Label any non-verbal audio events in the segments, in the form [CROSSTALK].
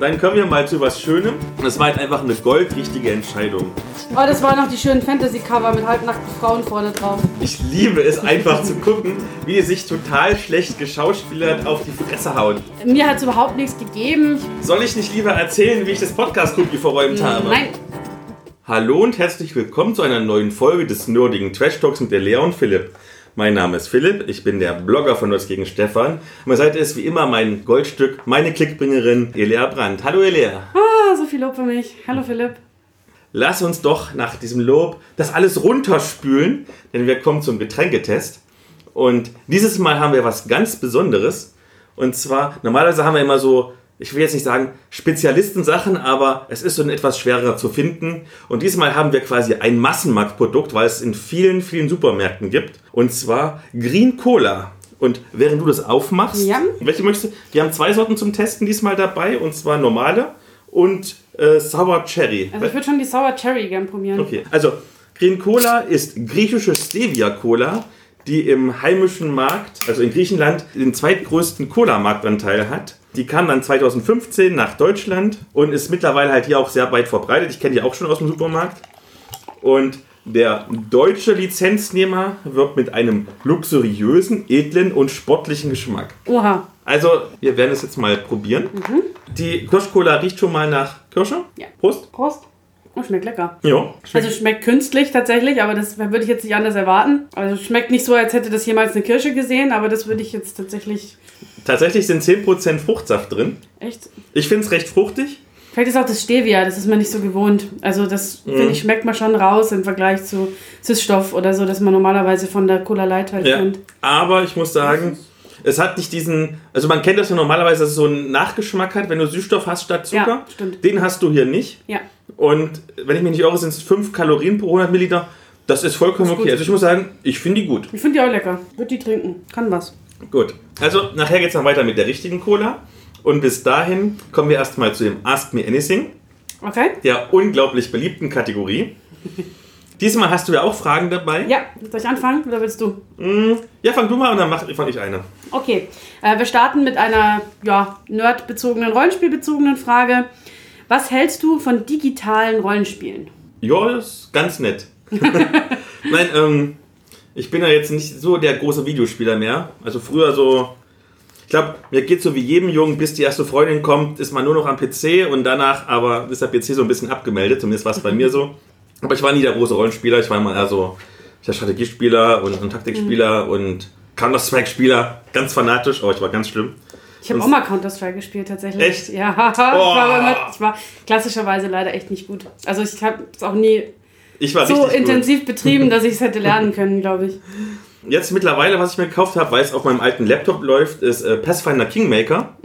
dann kommen wir mal zu was Schönem. Das war halt einfach eine goldrichtige Entscheidung. Oh, das waren noch die schönen Fantasy-Cover mit halbnackten Frauen vorne drauf. Ich liebe es einfach zu gucken, wie die sich total schlecht geschauspielert auf die Fresse hauen. Mir hat es überhaupt nichts gegeben. Soll ich nicht lieber erzählen, wie ich das Podcast-Cookie verräumt habe? Nein. Hallo und herzlich willkommen zu einer neuen Folge des nerdigen Trash Talks mit der Lea und Philipp. Mein Name ist Philipp, ich bin der Blogger von Nerds gegen Stefan. An meiner Seite ist wie immer mein Goldstück, meine Klickbringerin Elea Brandt. Hallo Elea. Ah, so viel Lob für mich. Hallo Philipp. Lass uns doch nach diesem Lob das alles runterspülen, denn wir kommen zum Getränketest. Und dieses Mal haben wir was ganz Besonderes. Und zwar, normalerweise haben wir immer so, ich will jetzt nicht sagen Spezialistensachen, aber es ist so etwas schwerer zu finden. Und diesmal haben wir quasi ein Massenmarktprodukt, weil es in vielen, vielen Supermärkten gibt. Und zwar Green Cola. Und während du das aufmachst, Ja. welche möchtest du? Wir haben zwei Sorten zum Testen diesmal dabei, und zwar normale und äh, Sour Cherry. Also ich würde schon die Sour Cherry gern probieren. Okay, also Green Cola ist griechische Stevia Cola, die im heimischen Markt, also in Griechenland, den zweitgrößten Cola-Marktanteil hat. Die kam dann 2015 nach Deutschland und ist mittlerweile halt hier auch sehr weit verbreitet. Ich kenne die auch schon aus dem Supermarkt. Und der deutsche Lizenznehmer wirbt mit einem luxuriösen, edlen und sportlichen Geschmack. Oha. Also, wir werden es jetzt mal probieren. Die Kirschcola riecht schon mal nach Kirsche. Ja. Prost. Prost. Oh, schmeckt lecker. Ja. Also schmeckt künstlich tatsächlich, aber das würde ich jetzt nicht anders erwarten. Also schmeckt nicht so, als hätte das jemals eine Kirsche gesehen, aber das würde ich jetzt tatsächlich Tatsächlich sind 10% Fruchtsaft drin. echt. Ich finde es recht fruchtig. Vielleicht ist auch das Stevia, das ist man nicht so gewohnt. Also das, Mhm. finde ich, schmeckt man schon raus im Vergleich zu Süßstoff oder so, dass man normalerweise von der Cola Light halt Ja. kennt. Aber ich muss sagen, es hat nicht diesen. Also man kennt das ja normalerweise, dass es so einen Nachgeschmack hat, wenn du Süßstoff hast statt Zucker. Ja, stimmt. Den hast du hier nicht. Ja. Und wenn ich mich nicht irre, sind es 5 Kalorien pro 100 Milliliter. Das ist vollkommen ist okay. gut. Also ich muss sagen, ich finde die gut. Ich finde die auch lecker. Würde die trinken. Kann was. Gut. Also nachher geht es dann weiter mit der richtigen Cola. Und bis dahin kommen wir erstmal zu dem Ask Me Anything, Okay? der unglaublich beliebten Kategorie. [LAUGHS] Diesmal hast du ja auch Fragen dabei. Ja, soll ich anfangen oder willst du? Ja, fang du mal und dann mach, fang ich eine. Okay, äh, wir starten mit einer ja, nerdbezogenen, Rollenspielbezogenen Frage. Was hältst du von digitalen Rollenspielen? Ja, das ist ganz nett. [LAUGHS] Nein, ähm, ich bin ja jetzt nicht so der große Videospieler mehr. Also früher so, ich glaube, mir geht so wie jedem Jungen, bis die erste Freundin kommt, ist man nur noch am PC und danach aber ist der PC so ein bisschen abgemeldet, zumindest war es bei mir so. [LAUGHS] Aber ich war nie der große Rollenspieler, ich war immer eher so der Strategiespieler und, und Taktikspieler und Counter-Strike-Spieler, ganz fanatisch, aber ich war ganz schlimm. Ich habe auch mal Counter-Strike gespielt, tatsächlich. Echt? Ja, [LAUGHS] ich, war immer, ich war klassischerweise leider echt nicht gut. Also ich habe es auch nie Ich war so richtig gut. intensiv betrieben, [LAUGHS] dass ich es hätte lernen können, glaube ich. Jetzt mittlerweile, was ich mir gekauft habe, weil es auf meinem alten Laptop läuft, ist äh, Pathfinder Kingmaker.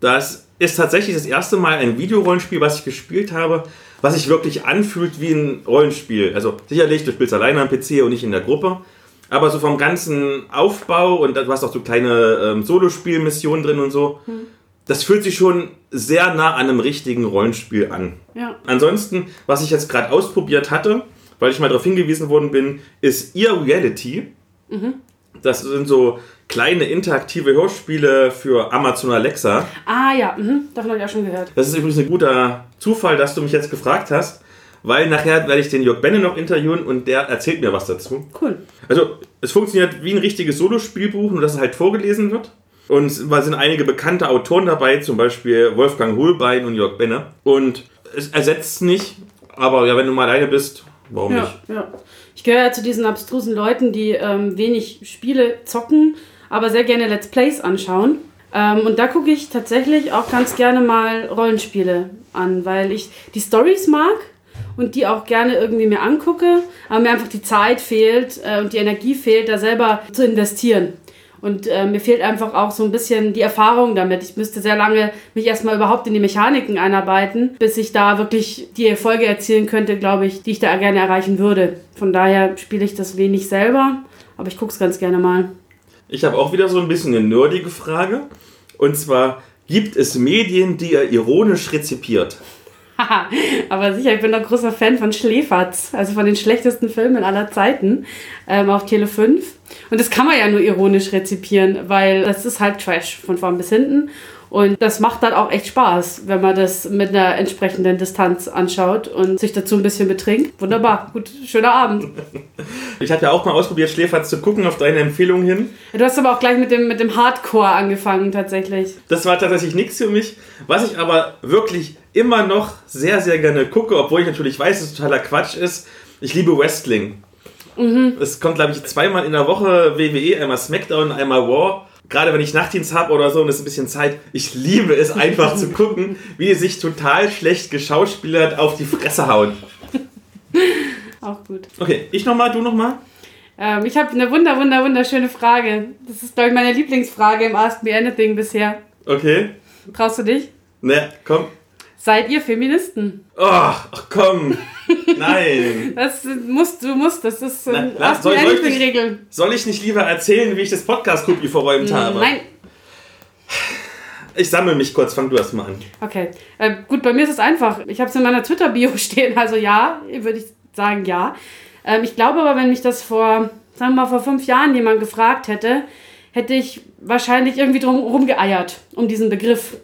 Das ist tatsächlich das erste Mal ein Videorollenspiel, was ich gespielt habe, was sich wirklich anfühlt wie ein Rollenspiel. Also sicherlich, du spielst alleine am PC und nicht in der Gruppe. Aber so vom ganzen Aufbau und du hast auch so kleine ähm, Solospielmissionen drin und so. Das fühlt sich schon sehr nah an einem richtigen Rollenspiel an. Ja. Ansonsten, was ich jetzt gerade ausprobiert hatte, weil ich mal darauf hingewiesen worden bin, ist Ear Reality. Das sind so kleine interaktive Hörspiele für Amazon Alexa. Ah ja, mhm, davon habe ich auch schon gehört. Das ist übrigens ein guter Zufall, dass du mich jetzt gefragt hast, weil nachher werde ich den Jörg Benne noch interviewen und der erzählt mir was dazu. Cool. Also, es funktioniert wie ein richtiges Solospielbuch, nur dass es halt vorgelesen wird. Und es sind einige bekannte Autoren dabei, zum Beispiel Wolfgang Hohlbein und Jörg Benne. Und es ersetzt es nicht, aber ja, wenn du mal alleine bist, warum Ja, nicht? ja. Ich gehöre ja zu diesen abstrusen Leuten, die ähm, wenig Spiele zocken, aber sehr gerne Let's Plays anschauen. Ähm, und da gucke ich tatsächlich auch ganz gerne mal Rollenspiele an, weil ich die Stories mag und die auch gerne irgendwie mir angucke, aber mir einfach die Zeit fehlt äh, und die Energie fehlt, da selber zu investieren. Und äh, mir fehlt einfach auch so ein bisschen die Erfahrung damit. Ich müsste sehr lange mich erstmal überhaupt in die Mechaniken einarbeiten, bis ich da wirklich die Erfolge erzielen könnte, glaube ich, die ich da gerne erreichen würde. Von daher spiele ich das wenig selber, aber ich gucke es ganz gerne mal. Ich habe auch wieder so ein bisschen eine nerdige Frage. Und zwar, gibt es Medien, die ihr ironisch rezipiert? [LAUGHS] Aber sicher, ich bin doch großer Fan von Schläferz, also von den schlechtesten Filmen aller Zeiten ähm, auf Tele 5. Und das kann man ja nur ironisch rezipieren, weil das ist halt Trash von vorn bis hinten. Und das macht dann auch echt Spaß, wenn man das mit einer entsprechenden Distanz anschaut und sich dazu ein bisschen betrinkt. Wunderbar, gut, schöner Abend. [LAUGHS] Ich hatte ja auch mal ausprobiert, Schläferz zu gucken, auf deine Empfehlung hin. Du hast aber auch gleich mit dem, mit dem Hardcore angefangen, tatsächlich. Das war tatsächlich nichts für mich. Was ich aber wirklich immer noch sehr, sehr gerne gucke, obwohl ich natürlich weiß, dass es totaler Quatsch ist, ich liebe Wrestling. Mhm. Es kommt, glaube ich, zweimal in der Woche WWE, einmal SmackDown, einmal War gerade wenn ich Nachtdienst habe oder so und es ist ein bisschen Zeit, ich liebe es einfach zu [LAUGHS] gucken, wie die sich total schlecht geschauspielert auf die Fresse hauen. Auch gut. Okay, ich nochmal, du nochmal? Ähm, ich habe eine wunder, wunder, wunderschöne Frage. Das ist, glaube ich, meine Lieblingsfrage im Ask Me Anything bisher. Okay. Traust du dich? Ne, komm. Seid ihr Feministen? Oh, ach komm. Nein. [LAUGHS] Das musst du musst, das ist ähm, Na, soll, soll, ich nicht, Regel. soll ich nicht lieber erzählen, wie ich das Podcast-Cookie verräumt habe? Nein. Ich sammle mich kurz, fang du erst mal an. Okay. Äh, gut, bei mir ist es einfach. Ich habe es in meiner Twitter-Bio [LAUGHS] stehen, also ja, würde ich sagen, ja. Ähm, ich glaube aber, wenn mich das vor, sagen wir mal, vor fünf Jahren jemand gefragt hätte, hätte ich wahrscheinlich irgendwie drum rumgeeiert um diesen Begriff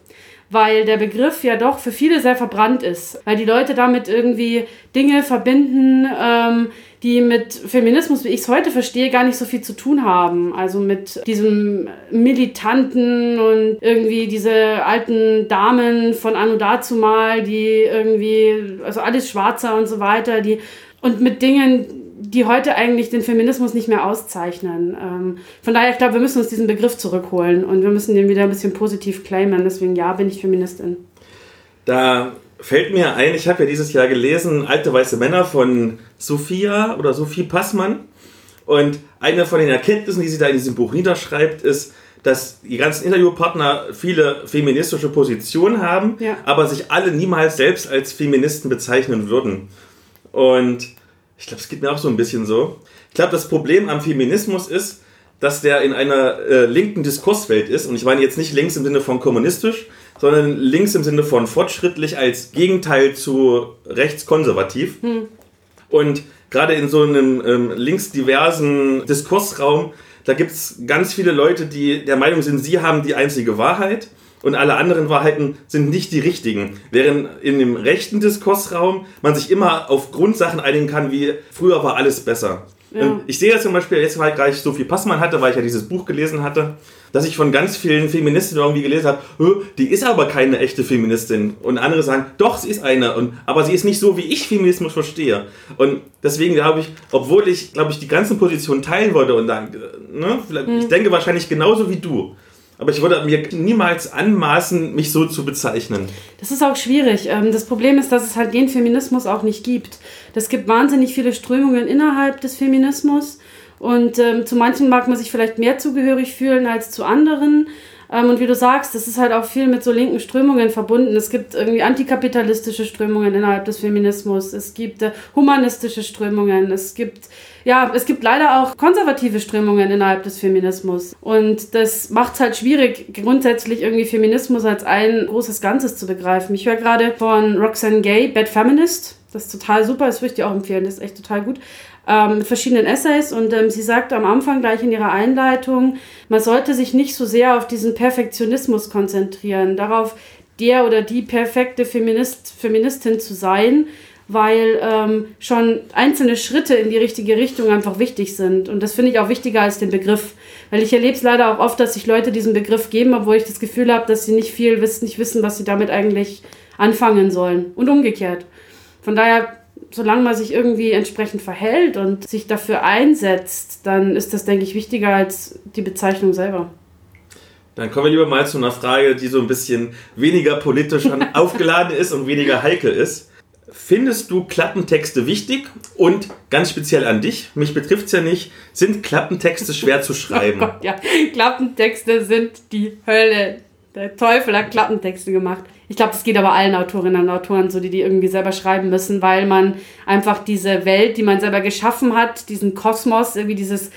weil der Begriff ja doch für viele sehr verbrannt ist, weil die Leute damit irgendwie Dinge verbinden, ähm, die mit Feminismus, wie ich es heute verstehe, gar nicht so viel zu tun haben. Also mit diesem Militanten und irgendwie diese alten Damen von Anno dazu mal, die irgendwie, also alles Schwarzer und so weiter, die und mit Dingen, die heute eigentlich den Feminismus nicht mehr auszeichnen. Ähm, von daher, ich glaube, wir müssen uns diesen Begriff zurückholen und wir müssen den wieder ein bisschen positiv claimen. Deswegen, ja, bin ich Feministin. Da fällt mir ein, ich habe ja dieses Jahr gelesen, Alte weiße Männer von Sophia oder Sophie Passmann. Und eine von den Erkenntnissen, die sie da in diesem Buch niederschreibt, ist, dass die ganzen Interviewpartner viele feministische Positionen haben, ja. aber sich alle niemals selbst als Feministen bezeichnen würden. Und ich glaube, es geht mir auch so ein bisschen so. Ich glaube, das Problem am Feminismus ist, dass der in einer äh, linken Diskurswelt ist. Und ich meine jetzt nicht links im Sinne von kommunistisch, sondern links im Sinne von fortschrittlich als Gegenteil zu rechtskonservativ. Hm. Und gerade in so einem ähm, linksdiversen Diskursraum, da gibt es ganz viele Leute, die der Meinung sind, sie haben die einzige Wahrheit und alle anderen Wahrheiten sind nicht die richtigen. Während in dem rechten Diskursraum man sich immer auf Grundsachen einigen kann, wie früher war alles besser. Ja. Ich sehe das zum Beispiel, jetzt weil ich so viel Passmann hatte, weil ich ja dieses Buch gelesen hatte, dass ich von ganz vielen Feministinnen irgendwie gelesen habe, die ist aber keine echte Feministin. Und andere sagen, doch, sie ist eine, und, aber sie ist nicht so, wie ich Feminismus verstehe. Und deswegen glaube ich, obwohl ich, glaube ich, die ganzen Positionen teilen wollte und dann, ne, hm. ich denke wahrscheinlich genauso wie du. Aber ich würde mir niemals anmaßen, mich so zu bezeichnen. Das ist auch schwierig. Ähm, das Problem ist, dass es halt den Feminismus auch nicht gibt. Es gibt wahnsinnig viele Strömungen innerhalb des Feminismus. Und ähm, zu manchen mag man sich vielleicht mehr zugehörig fühlen als zu anderen. Ähm, und wie du sagst, das ist halt auch viel mit so linken Strömungen verbunden. Es gibt irgendwie antikapitalistische Strömungen innerhalb des Feminismus. Es gibt äh, humanistische Strömungen. Es gibt, ja, es gibt leider auch konservative Strömungen innerhalb des Feminismus. Und das macht es halt schwierig, grundsätzlich irgendwie Feminismus als ein großes Ganzes zu begreifen. Ich höre gerade von Roxanne Gay, Bad Feminist. Das ist total super, das würde ich dir auch empfehlen, das ist echt total gut ähm, mit verschiedenen Essays und ähm, sie sagt am Anfang gleich in ihrer Einleitung, man sollte sich nicht so sehr auf diesen Perfektionismus konzentrieren, darauf der oder die perfekte Feminist, Feministin zu sein, weil ähm, schon einzelne Schritte in die richtige Richtung einfach wichtig sind. Und das finde ich auch wichtiger als den Begriff. Weil ich erlebe es leider auch oft, dass sich Leute diesen Begriff geben, obwohl ich das Gefühl habe, dass sie nicht viel wissen, nicht wissen, was sie damit eigentlich anfangen sollen. Und umgekehrt. Von daher solange man sich irgendwie entsprechend verhält und sich dafür einsetzt, dann ist das, denke ich, wichtiger als die Bezeichnung selber. Dann kommen wir lieber mal zu einer Frage, die so ein bisschen weniger politisch [LAUGHS] aufgeladen ist und weniger heikel ist. Findest du Klappentexte wichtig? Und ganz speziell an dich, mich betrifft es ja nicht, sind Klappentexte schwer zu schreiben? [LAUGHS] Oh Gott, ja, Klappentexte sind die Hölle. Der Teufel hat Klappentexte gemacht. Ich glaube, das geht aber allen Autorinnen und Autoren so, die die irgendwie selber schreiben müssen, weil man einfach diese Welt, die man selber geschaffen hat, diesen Kosmos, irgendwie dieses,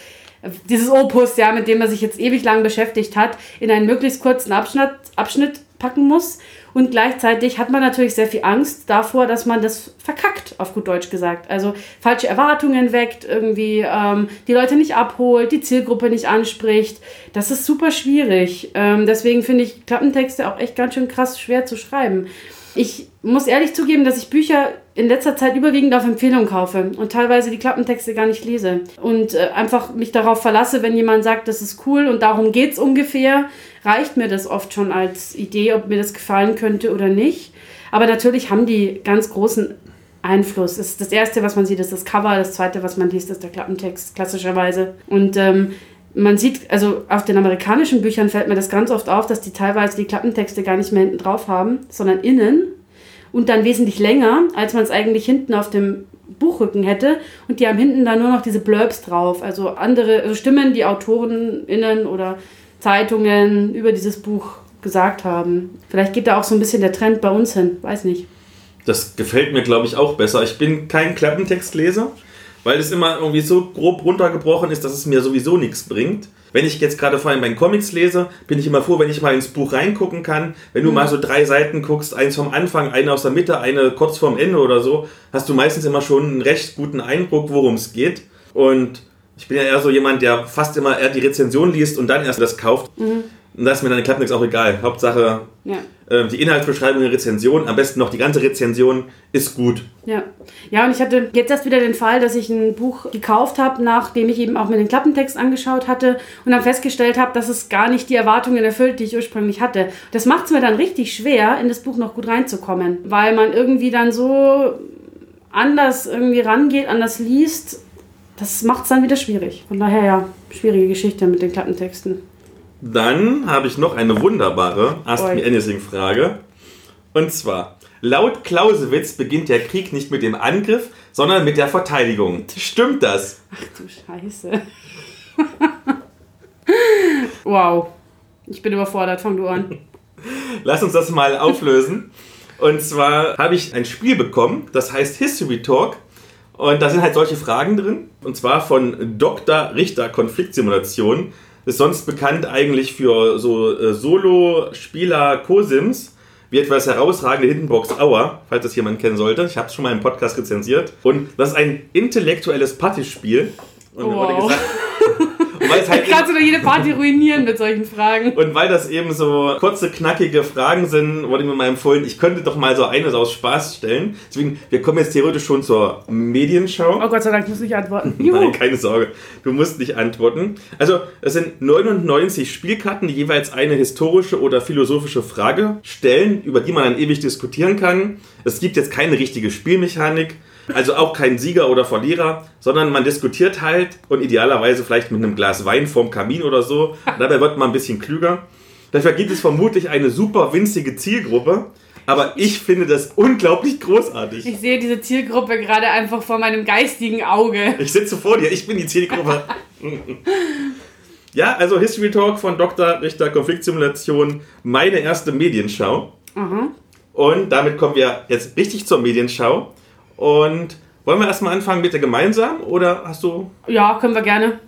dieses Opus, ja, mit dem man sich jetzt ewig lang beschäftigt hat, in einen möglichst kurzen Abschnitt, Abschnitt packen muss. Und gleichzeitig hat man natürlich sehr viel Angst davor, dass man das verkackt auf gut Deutsch gesagt. Also falsche Erwartungen weckt, irgendwie ähm, die Leute nicht abholt, die Zielgruppe nicht anspricht. Das ist super schwierig. Ähm, deswegen finde ich Klappentexte auch echt ganz schön krass schwer zu schreiben. Ich muss ehrlich zugeben, dass ich Bücher in letzter Zeit überwiegend auf Empfehlung kaufe und teilweise die Klappentexte gar nicht lese und äh, einfach mich darauf verlasse, wenn jemand sagt, das ist cool und darum geht es ungefähr, reicht mir das oft schon als Idee, ob mir das gefallen könnte oder nicht. Aber natürlich haben die ganz großen Einfluss. Das, ist das erste, was man sieht, ist das Cover. Das zweite, was man liest, ist der Klappentext, klassischerweise. Und ähm, man sieht, also auf den amerikanischen Büchern fällt mir das ganz oft auf, dass die teilweise die Klappentexte gar nicht mehr hinten drauf haben, sondern innen und dann wesentlich länger, als man es eigentlich hinten auf dem Buchrücken hätte. Und die haben hinten dann nur noch diese Blurbs drauf, also andere also Stimmen, die AutorenInnen oder Zeitungen über dieses Buch gesagt haben. Vielleicht geht da auch so ein bisschen der Trend bei uns hin, weiß nicht. Das gefällt mir, glaube ich, auch besser. Ich bin kein Klappentextleser weil es immer irgendwie so grob runtergebrochen ist, dass es mir sowieso nichts bringt. Wenn ich jetzt gerade vor allem bei Comics lese, bin ich immer froh, wenn ich mal ins Buch reingucken kann. Wenn du mhm. mal so drei Seiten guckst, eins vom Anfang, eine aus der Mitte, eine kurz vorm Ende oder so, hast du meistens immer schon einen recht guten Eindruck, worum es geht. Und ich bin ja eher so jemand, der fast immer eher die Rezension liest und dann erst das kauft. Mhm. Und da ist mir dann Klappnix auch egal. Hauptsache, ja. äh, die Inhaltsbeschreibung der Rezension, am besten noch die ganze Rezension, ist gut. Ja. Ja, und ich hatte jetzt erst wieder den Fall, dass ich ein Buch gekauft habe, nachdem ich eben auch mir den Klappentext angeschaut hatte und dann festgestellt habe, dass es gar nicht die Erwartungen erfüllt, die ich ursprünglich hatte. Das macht es mir dann richtig schwer, in das Buch noch gut reinzukommen, weil man irgendwie dann so anders irgendwie rangeht, anders liest. Das macht es dann wieder schwierig. Von daher ja, schwierige Geschichte mit den Klappentexten. Dann habe ich noch eine wunderbare Ask Me Anything-Frage. Und zwar, laut Clausewitz beginnt der Krieg nicht mit dem Angriff, sondern mit der Verteidigung. Stimmt das? Ach du Scheiße. [LAUGHS] wow. Ich bin überfordert, fang du an. [LAUGHS] Lass uns das mal auflösen. Und zwar habe ich ein Spiel bekommen, das heißt History Talk. Und da sind halt solche Fragen drin. Und zwar von Dr. Richter Konfliktsimulation ist sonst bekannt eigentlich für so äh, Solo-Spieler Co-Sims, wie etwa das herausragende Hiddenbox Hour, falls das jemand kennen sollte. Ich habe es schon mal im Podcast rezensiert. Und das ist ein intellektuelles Partyspiel. Und wow. mir wurde gesagt, [LAUGHS] halt kannst du doch jede Party ruinieren mit solchen Fragen. Und weil das eben so kurze, knackige Fragen sind, wurde mir mal empfohlen, ich könnte doch mal so eines aus Spaß stellen. Deswegen, wir kommen jetzt theoretisch schon zur Medienschau. Oh Gott sei Dank, ich muss nicht antworten. [LAUGHS] Nein, keine Sorge, du musst nicht antworten. Also, es sind 99 Spielkarten, die jeweils eine historische oder philosophische Frage stellen, über die man dann ewig diskutieren kann. Es gibt jetzt keine richtige Spielmechanik. Also auch kein Sieger oder Verlierer, sondern man diskutiert halt und idealerweise vielleicht mit einem Glas Wein vorm Kamin oder so. [LAUGHS] Dabei wird man ein bisschen klüger. Dafür gibt es vermutlich eine super winzige Zielgruppe. Aber ich finde das unglaublich großartig. Ich sehe diese Zielgruppe gerade einfach vor meinem geistigen Auge. Ich sitze vor dir, ich bin die Zielgruppe. ja, also History Talk von Dr. Richter Konfliktsimulation, meine erste Medienschau. Mhm. Und damit kommen wir jetzt richtig zur Medienschau. Und wollen wir erstmal anfangen mit der gemeinsam oder hast du. Ja, können wir gerne.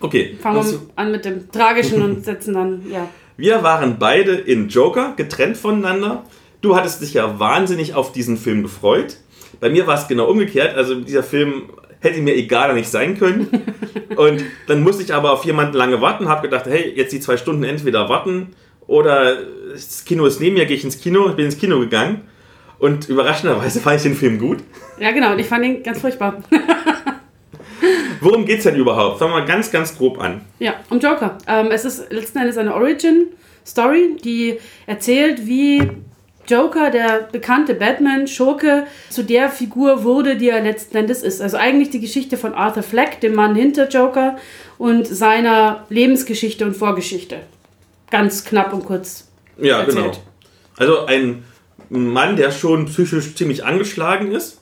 Okay. Fangen wir an mit dem Tragischen und setzen dann, ja. [LAUGHS] Wir waren beide in Joker, getrennt voneinander. Du hattest dich ja wahnsinnig auf diesen Film gefreut. Bei mir war es genau umgekehrt. Also dieser Film hätte mir egaler nicht sein können. [LAUGHS] Und dann musste ich aber auf jemanden lange warten, habe gedacht, hey, jetzt die zwei Stunden entweder warten oder das Kino ist neben mir, gehe ich ins Kino. Ich bin ins Kino gegangen und überraschenderweise fand ich den Film gut. Ja, genau, und ich fand ihn ganz furchtbar. [LAUGHS] Worum geht es denn überhaupt? Fangen wir mal ganz, ganz grob an. Ja, um Joker. Ähm, es ist letzten Endes eine Origin-Story, die erzählt, wie Joker, der bekannte Batman-Schurke, zu der Figur wurde, die er letzten Endes ist. Also eigentlich die Geschichte von Arthur Fleck, dem Mann hinter Joker, und seiner Lebensgeschichte und Vorgeschichte. Ganz knapp und kurz. Ja, erzählt. genau. Also ein Mann, der schon psychisch ziemlich angeschlagen ist.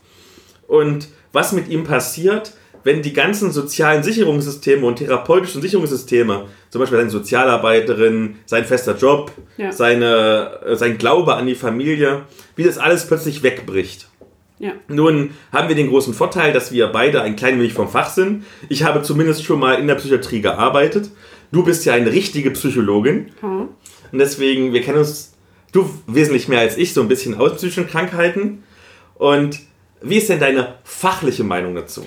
Und was mit ihm passiert, wenn die ganzen sozialen Sicherungssysteme und therapeutischen Sicherungssysteme, zum Beispiel seine Sozialarbeiterin, sein fester Job, ja. seine, äh, sein Glaube an die Familie, wie das alles plötzlich wegbricht. Ja. Nun haben wir den großen Vorteil, dass wir beide ein klein wenig vom Fach sind. Ich habe zumindest schon mal in der Psychiatrie gearbeitet. Du bist ja eine richtige Psychologin. Hm. Und deswegen, wir kennen uns du wesentlich mehr als ich, so ein bisschen aus psychischen Krankheiten. Und Wie ist denn deine fachliche Meinung dazu?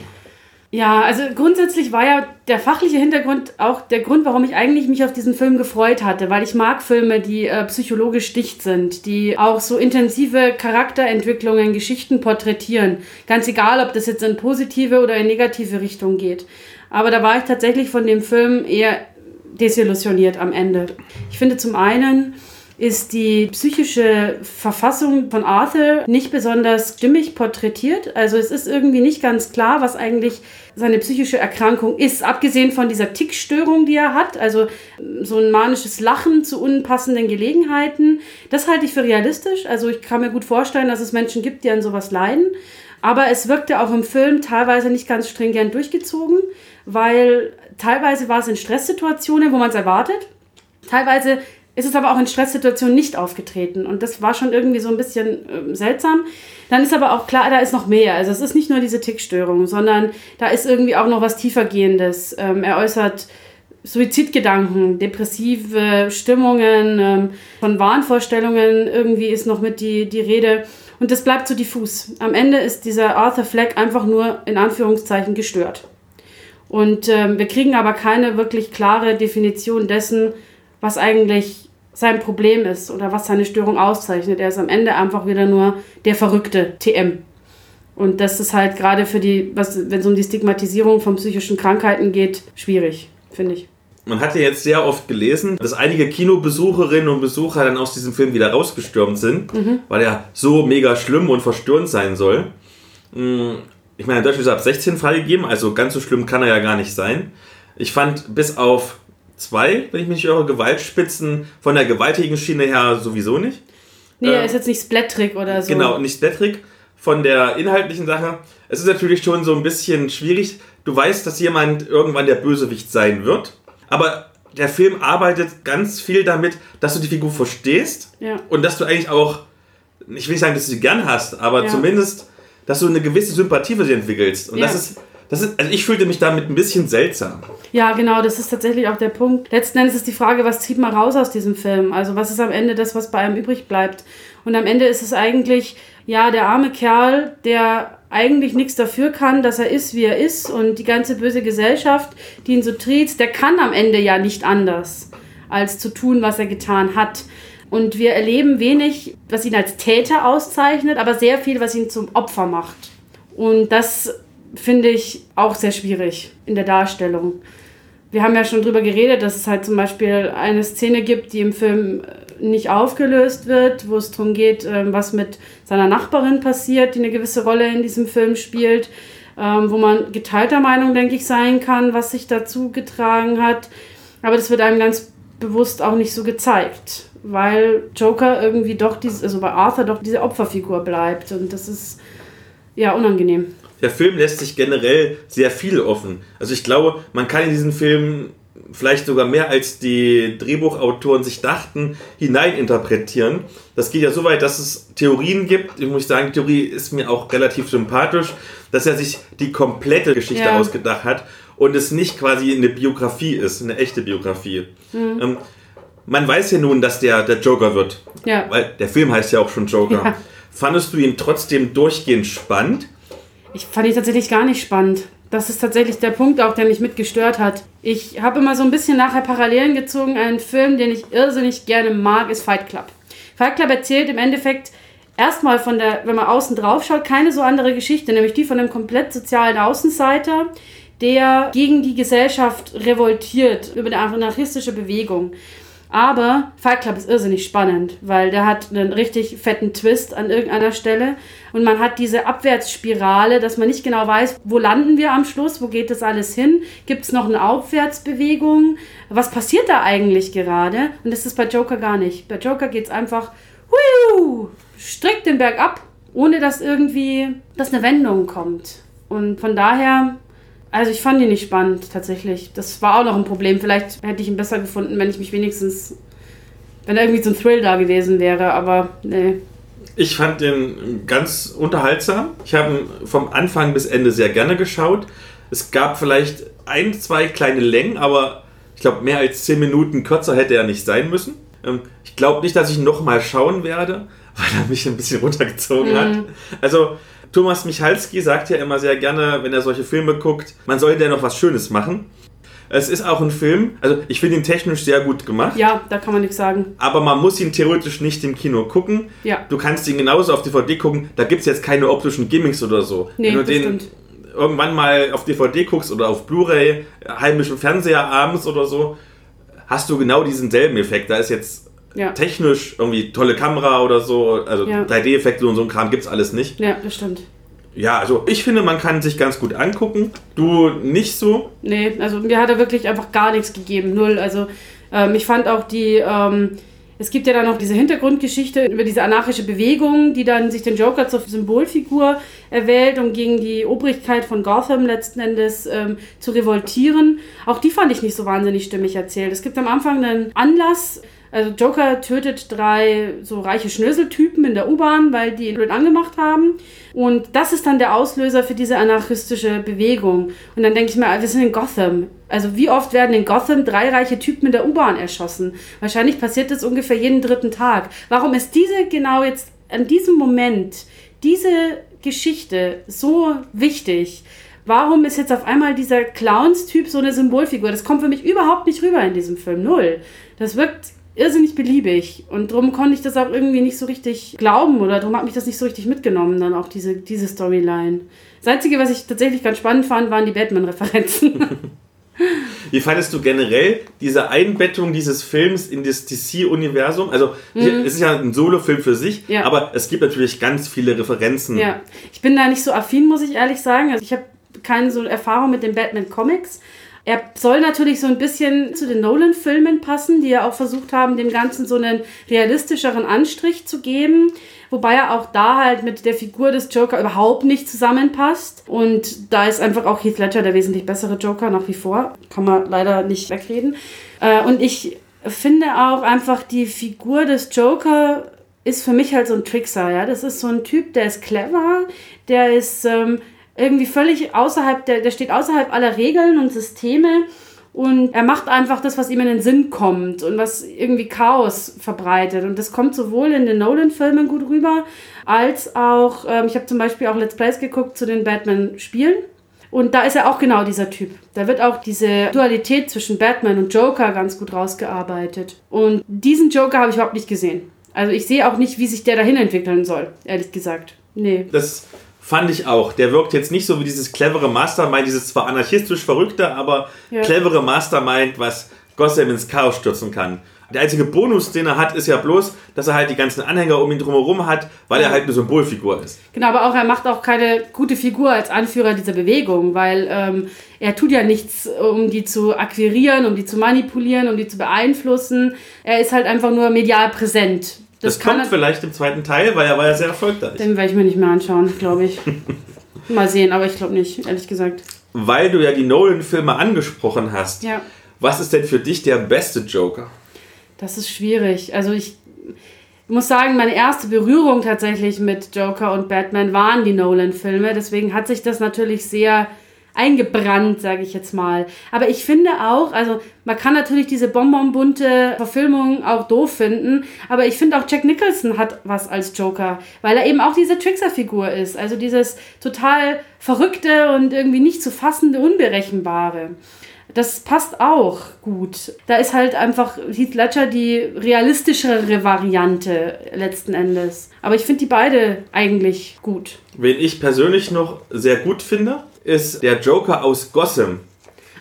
Ja, also grundsätzlich war ja der fachliche Hintergrund auch der Grund, warum ich eigentlich mich auf diesen Film gefreut hatte, weil ich mag Filme, die äh, psychologisch dicht sind, die auch so intensive Charakterentwicklungen, Geschichten porträtieren. Ganz egal, ob das jetzt in positive oder in negative Richtung geht. Aber da war ich tatsächlich von dem Film eher desillusioniert am Ende. Ich finde zum einen, ist die psychische Verfassung von Arthur nicht besonders stimmig porträtiert. Also es ist irgendwie nicht ganz klar, was eigentlich seine psychische Erkrankung ist, abgesehen von dieser Tickstörung, die er hat, also so ein manisches Lachen zu unpassenden Gelegenheiten. Das halte ich für realistisch. Also ich kann mir gut vorstellen, dass es Menschen gibt, die an sowas leiden. Aber es wirkte auch im Film teilweise nicht ganz stringent durchgezogen, weil teilweise war es in Stresssituationen, wo man es erwartet. Teilweise ist es aber auch in Stresssituationen nicht aufgetreten. Und das war schon irgendwie so ein bisschen äh, seltsam. Dann ist aber auch klar, da ist noch mehr. Also es ist nicht nur diese Tickstörung, sondern da ist irgendwie auch noch was tiefergehendes. Ähm, er äußert Suizidgedanken, depressive Stimmungen, ähm, von Wahnvorstellungen irgendwie ist noch mit die, die Rede. Und das bleibt so diffus. Am Ende ist dieser Arthur Fleck einfach nur in Anführungszeichen gestört. Und ähm, wir kriegen aber keine wirklich klare Definition dessen, was eigentlich sein Problem ist oder was seine Störung auszeichnet. Er ist am Ende einfach wieder nur der verrückte TM. Und das ist halt gerade für die, was, wenn es um die Stigmatisierung von psychischen Krankheiten geht, schwierig, finde ich. Man hat ja jetzt sehr oft gelesen, dass einige Kinobesucherinnen und Besucher dann aus diesem Film wieder rausgestürmt sind, mhm. weil er so mega schlimm und verstörend sein soll. Hm, ich meine, in Deutschland ist er ab 16 freigegeben, also ganz so schlimm kann er ja gar nicht sein. Ich fand bis auf zwei, wenn ich mich nicht irre, Gewaltspitzen von der gewaltigen Schiene her sowieso nicht. Nee, er äh, ist jetzt nicht splatterig oder so. Genau, nicht splatterig. Von der inhaltlichen Sache. Es ist natürlich schon so ein bisschen schwierig. Du weißt, dass jemand irgendwann der Bösewicht sein wird. Aber der Film arbeitet ganz viel damit, dass du die Figur verstehst. Ja. Und dass du eigentlich auch, ich will nicht sagen, dass du sie gern hast, aber ja. zumindest, dass du eine gewisse Sympathie für sie entwickelst. Und ja. das ist das ist, also ich fühlte mich damit ein bisschen seltsam. Ja, genau, das ist tatsächlich auch der Punkt. Letzten Endes ist die Frage, was zieht man raus aus diesem Film? Also was ist am Ende das, was bei einem übrig bleibt? Und am Ende ist es eigentlich, ja, der arme Kerl, der eigentlich nichts dafür kann, dass er ist, wie er ist und die ganze böse Gesellschaft, die ihn so triezt, der kann am Ende ja nicht anders, als zu tun, was er getan hat. Und wir erleben wenig, was ihn als Täter auszeichnet, aber sehr viel, was ihn zum Opfer macht. Und das finde ich auch sehr schwierig in der Darstellung. Wir haben ja schon drüber geredet, dass es halt zum Beispiel eine Szene gibt, die im Film äh, nicht aufgelöst wird, wo es darum geht, ähm, was mit seiner Nachbarin passiert, die eine gewisse Rolle in diesem Film spielt, ähm, wo man geteilter Meinung, denke ich, sein kann, was sich dazu getragen hat. Aber das wird einem ganz bewusst auch nicht so gezeigt, weil Joker irgendwie doch, diese, also bei Arthur doch diese Opferfigur bleibt und das ist ja unangenehm der Film lässt sich generell sehr viel offen. Also ich glaube, man kann in diesen Film vielleicht sogar mehr als die Drehbuchautoren sich dachten, hineininterpretieren. Das geht ja so weit, dass es Theorien gibt. Ich muss sagen, Theorie ist mir auch relativ sympathisch, dass er sich die komplette Geschichte ja. ausgedacht hat und es nicht quasi eine Biografie ist, eine echte Biografie. Mhm. Ähm, man weiß ja nun, dass der der Joker wird. Ja. Weil der Film heißt ja auch schon Joker. Ja. Fandest du ihn trotzdem durchgehend spannend? Ich fand ihn tatsächlich gar nicht spannend. Das ist tatsächlich der Punkt auch, der mich mitgestört hat. Ich habe immer so ein bisschen nachher Parallelen gezogen. Ein Film, den ich irrsinnig gerne mag, ist Fight Club. Fight Club erzählt im Endeffekt erstmal von der, wenn man außen drauf schaut, keine so andere Geschichte, nämlich die von einem komplett sozialen Außenseiter, der gegen die Gesellschaft revoltiert über eine anarchistische Bewegung. Aber Fight Club ist irrsinnig spannend, weil der hat einen richtig fetten Twist an irgendeiner Stelle und man hat diese Abwärtsspirale, dass man nicht genau weiß, wo landen wir am Schluss, wo geht das alles hin, gibt es noch eine Aufwärtsbewegung, was passiert da eigentlich gerade? Und das ist bei Joker gar nicht. Bei Joker geht es einfach hui, strikt den Berg ab, ohne dass irgendwie, dass eine Wendung kommt. Und von daher also ich fand ihn nicht spannend, tatsächlich. Das war auch noch ein Problem. Vielleicht hätte ich ihn besser gefunden, wenn ich mich wenigstens, wenn irgendwie so ein Thrill da gewesen wäre, aber nee. Ich fand den ganz unterhaltsam. Ich habe ihn vom Anfang bis Ende sehr gerne geschaut. Es gab vielleicht ein, zwei kleine Längen, aber ich glaube, mehr als zehn Minuten kürzer hätte er nicht sein müssen. Ähm, ich glaube nicht, dass ich ihn nochmal schauen werde, [LAUGHS] weil er mich ein bisschen runtergezogen mhm. hat. Also, Thomas Michalski sagt ja immer sehr gerne, wenn er solche Filme guckt, man soll ja noch was Schönes machen. Es ist auch ein Film, also ich finde ihn technisch sehr gut gemacht. Ja, da kann man nichts sagen. Aber man muss ihn theoretisch nicht im Kino gucken. Ja. Du kannst ihn genauso auf DVD gucken. Da gibt es jetzt keine optischen Gimmicks oder so. Nee, Wenn du den stimmt. irgendwann mal auf DVD guckst oder auf Blu-ray, heimischen Fernseher abends oder so, hast du genau diesen selben Effekt. Da ist jetzt Ja. technisch irgendwie tolle Kamera oder so, also Ja. 3D-Effekte und so ein Kram gibt es alles nicht. Ja, das stimmt. Ja, also ich finde, man kann sich ganz gut angucken. Du nicht so. Nee, also mir hat er wirklich einfach gar nichts gegeben. Null. Also ähm, ich fand auch die, ähm, es gibt ja dann noch diese Hintergrundgeschichte über diese anarchische Bewegung, die dann sich den Joker zur Symbolfigur erwählt, um gegen die Obrigkeit von Gotham letzten Endes ähm, zu revoltieren. Auch die fand ich nicht so wahnsinnig stimmig erzählt. Es gibt am Anfang einen Anlass, also Joker tötet drei so reiche Schnöseltypen in der U-Bahn, weil die ihn blöd angemacht haben. Und das ist dann der Auslöser für diese anarchistische Bewegung. Und dann denke ich mir, wir sind in Gotham. Also wie oft werden in Gotham drei reiche Typen in der U-Bahn erschossen? Wahrscheinlich passiert das ungefähr jeden dritten Tag. Warum ist diese genau jetzt an diesem Moment, diese Geschichte so wichtig? Warum ist jetzt auf einmal dieser Clowns-Typ so eine Symbolfigur? Das kommt für mich überhaupt nicht rüber in diesem Film. Null. Das wirkt irrsinnig beliebig. Und darum konnte ich das auch irgendwie nicht so richtig glauben oder darum hat mich das nicht so richtig mitgenommen, dann auch diese, diese Storyline. Das Einzige, was ich tatsächlich ganz spannend fand, waren die Batman-Referenzen. [LAUGHS] Wie fandest du generell diese Einbettung dieses Films in das DC-Universum? Also, es ist ja ein Solo-Film für sich, Mhm. Ja. aber es gibt natürlich ganz viele Referenzen. ja, ich bin da nicht so affin, muss ich ehrlich sagen. Also ich habe keine so Erfahrung mit den Batman-Comics. Er soll natürlich so ein bisschen zu den Nolan-Filmen passen, die ja auch versucht haben, dem Ganzen so einen realistischeren Anstrich zu geben. Wobei er auch da halt mit der Figur des Joker überhaupt nicht zusammenpasst. Und da ist einfach auch Heath Ledger der wesentlich bessere Joker nach wie vor. Kann man leider nicht wegreden. Äh, Und ich finde auch einfach die Figur des Joker ist für mich halt so ein Trickser, ja. Das ist so ein Typ, der ist clever, der ist ähm, irgendwie völlig außerhalb, der, der steht außerhalb aller Regeln und Systeme und er macht einfach das, was ihm in den Sinn kommt und was irgendwie Chaos verbreitet. Und das kommt sowohl in den Nolan-Filmen gut rüber, als auch, ähm, ich habe zum Beispiel auch Let's Plays geguckt zu den Batman-Spielen. Und da ist er auch genau dieser Typ. Da wird auch diese Dualität zwischen Batman und Joker ganz gut rausgearbeitet. Und diesen Joker habe ich überhaupt nicht gesehen. Also ich sehe auch nicht, wie sich der dahin entwickeln soll, ehrlich gesagt. Nee. Das fand ich auch. Der wirkt jetzt nicht so wie dieses clevere Mastermind, dieses zwar anarchistisch verrückte, aber Ja. clevere Mastermind, was Gotham ins Chaos stürzen kann. Der einzige Bonus, den er hat, ist ja bloß, dass er halt die ganzen Anhänger um ihn drumherum hat, weil er halt eine Symbolfigur ist. Genau, aber auch er macht auch keine gute Figur als Anführer dieser Bewegung, weil ähm, er tut ja nichts, um die zu akquirieren, um die zu manipulieren, um die zu beeinflussen. Er ist halt einfach nur medial präsent. Das, kann kommt vielleicht im zweiten Teil, weil er war ja sehr erfolgreich. Den werde ich mir nicht mehr anschauen, glaube ich. [LAUGHS] Mal sehen, aber ich glaube nicht, ehrlich gesagt. Weil du ja die Nolan-Filme angesprochen hast. Ja. Was ist denn für dich der beste Joker? Das ist schwierig. Also ich muss sagen, meine erste Berührung tatsächlich mit Joker und Batman waren die Nolan-Filme. Deswegen hat sich das natürlich sehr eingebrannt, sage ich jetzt mal. Aber ich finde auch, also man kann natürlich diese bonbonbunte Verfilmung auch doof finden, aber ich finde auch Jack Nicholson hat was als Joker, weil er eben auch diese Trickser-Figur ist. Also dieses total verrückte und irgendwie nicht zu fassende, unberechenbare. Das passt auch gut. Da ist halt einfach Heath Ledger die realistischere Variante letzten Endes. Aber ich finde die beide eigentlich gut. Wen ich persönlich noch sehr gut finde, ist der Joker aus Gotham.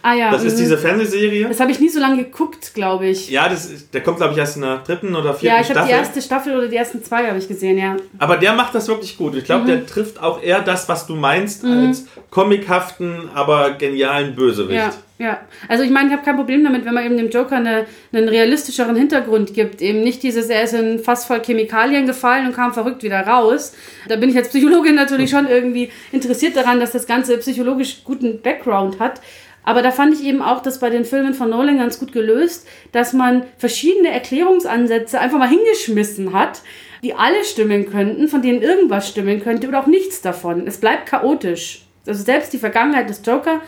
Ah ja, Das ist mhm. diese Fernsehserie. das habe ich nie so lange geguckt, glaube ich. Ja, das ist, der kommt, glaube ich, erst in der dritten oder vierten Ja, ich habe Staffel. die erste Staffel oder die ersten zwei habe ich gesehen, ja. Aber der macht das wirklich gut. Ich glaube, Mhm. der trifft auch eher das, was du meinst, als comichaften, aber genialen Bösewicht. Ja, ja. Also ich meine, ich habe kein Problem damit, wenn man eben dem Joker eine, einen realistischeren Hintergrund gibt. Eben nicht dieses, er ist in fast voll Chemikalien gefallen und kam verrückt wieder raus. Da bin ich als Psychologin natürlich [LAUGHS] schon irgendwie interessiert daran, dass das Ganze psychologisch guten Background hat. Aber da fand ich eben auch das bei den Filmen von Nolan ganz gut gelöst, dass man verschiedene Erklärungsansätze einfach mal hingeschmissen hat, die alle stimmen könnten, von denen irgendwas stimmen könnte oder auch nichts davon. Es bleibt chaotisch. Also selbst die Vergangenheit des Joker,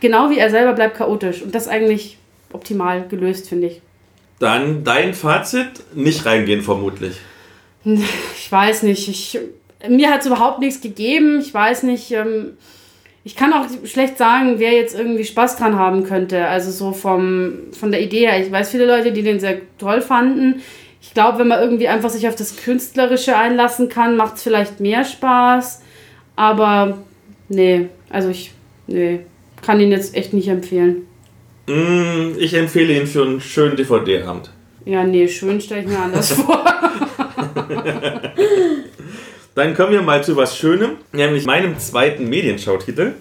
genau wie er selber, bleibt chaotisch. Und das eigentlich optimal gelöst, finde ich. Dann dein Fazit, nicht reingehen vermutlich. [LAUGHS] Ich weiß nicht. Ich, mir hat es überhaupt nichts gegeben. Ich weiß nicht, ähm, ich kann auch schlecht sagen, wer jetzt irgendwie Spaß dran haben könnte. Also so vom, von der Idee her. Ich weiß viele Leute, die den sehr toll fanden. Ich glaube, wenn man irgendwie einfach sich auf das Künstlerische einlassen kann, macht es vielleicht mehr Spaß. Aber nee, also ich nee, kann ihn jetzt echt nicht empfehlen. Mm, ich empfehle ihn für einen schönen DVD-Abend. Ja, nee, schön stelle ich mir anders [LAUGHS] vor. [LAUGHS] Dann kommen wir mal zu was Schönem, nämlich meinem zweiten Medienschautitel.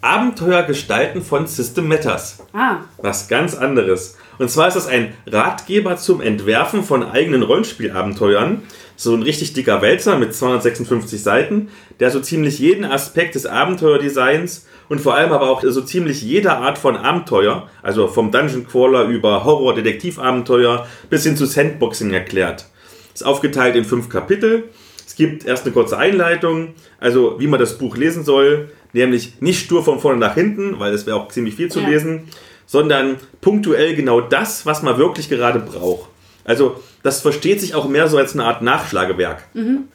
Abenteuer gestalten von System Matters. Ah. Was ganz anderes. Und zwar ist das ein Ratgeber zum Entwerfen von eigenen Rollenspielabenteuern. So ein richtig dicker Wälzer mit 256 Seiten, der so ziemlich jeden Aspekt des Abenteuerdesigns und vor allem aber auch so ziemlich jede Art von Abenteuer, also vom Dungeon Crawler über Horror-Detektivabenteuer bis hin zu Sandboxing erklärt. Ist aufgeteilt in fünf Kapitel. Es gibt erst eine kurze Einleitung, also wie man das Buch lesen soll, nämlich nicht stur von vorne nach hinten, weil es wäre auch ziemlich viel zu ja. lesen, sondern punktuell genau das, was man wirklich gerade braucht. Also das versteht sich auch mehr so als eine Art Nachschlagewerk. Mhm.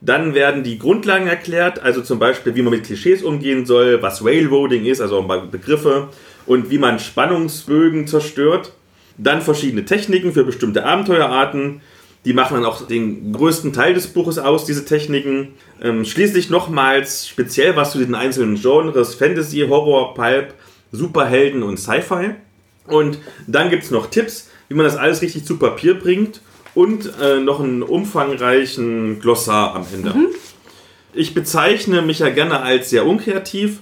Dann werden die Grundlagen erklärt, also zum Beispiel, wie man mit Klischees umgehen soll, was Railroading ist, also Begriffe, und wie man Spannungsbögen zerstört. Dann verschiedene Techniken für bestimmte Abenteuerarten. Die machen dann auch den größten Teil des Buches aus, diese Techniken. Ähm, schließlich nochmals speziell was zu den einzelnen Genres: Fantasy, Horror, Pulp, Superhelden und Sci-Fi. Und dann gibt es noch Tipps, wie man das alles richtig zu Papier bringt und äh, noch einen umfangreichen Glossar am Ende. Mhm. Ich bezeichne mich ja gerne als sehr unkreativ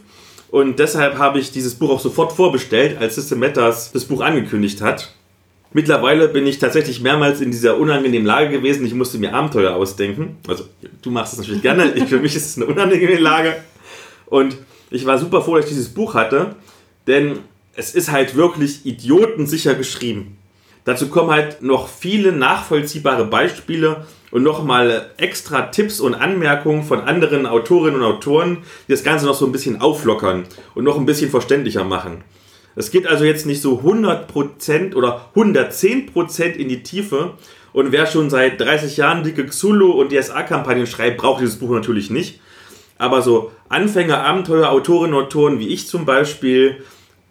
und deshalb habe ich dieses Buch auch sofort vorbestellt, als System Matters das Buch angekündigt hat. Mittlerweile bin ich tatsächlich mehrmals in dieser unangenehmen Lage gewesen. Ich musste mir Abenteuer ausdenken. Also, du machst es natürlich gerne. Für mich ist es eine unangenehme Lage. Und ich war super froh, dass ich dieses Buch hatte, denn es ist halt wirklich idiotensicher geschrieben. Dazu kommen halt noch viele nachvollziehbare Beispiele und nochmal extra Tipps und Anmerkungen von anderen Autorinnen und Autoren, die das Ganze noch so ein bisschen auflockern und noch ein bisschen verständlicher machen. Es geht also jetzt nicht so 100% oder 110% in die Tiefe. Und wer schon seit 30 Jahren dicke Xulu und DSA-Kampagnen schreibt, braucht dieses Buch natürlich nicht. Aber so Anfänger, Abenteuer, Autorinnen und Autoren wie ich zum Beispiel,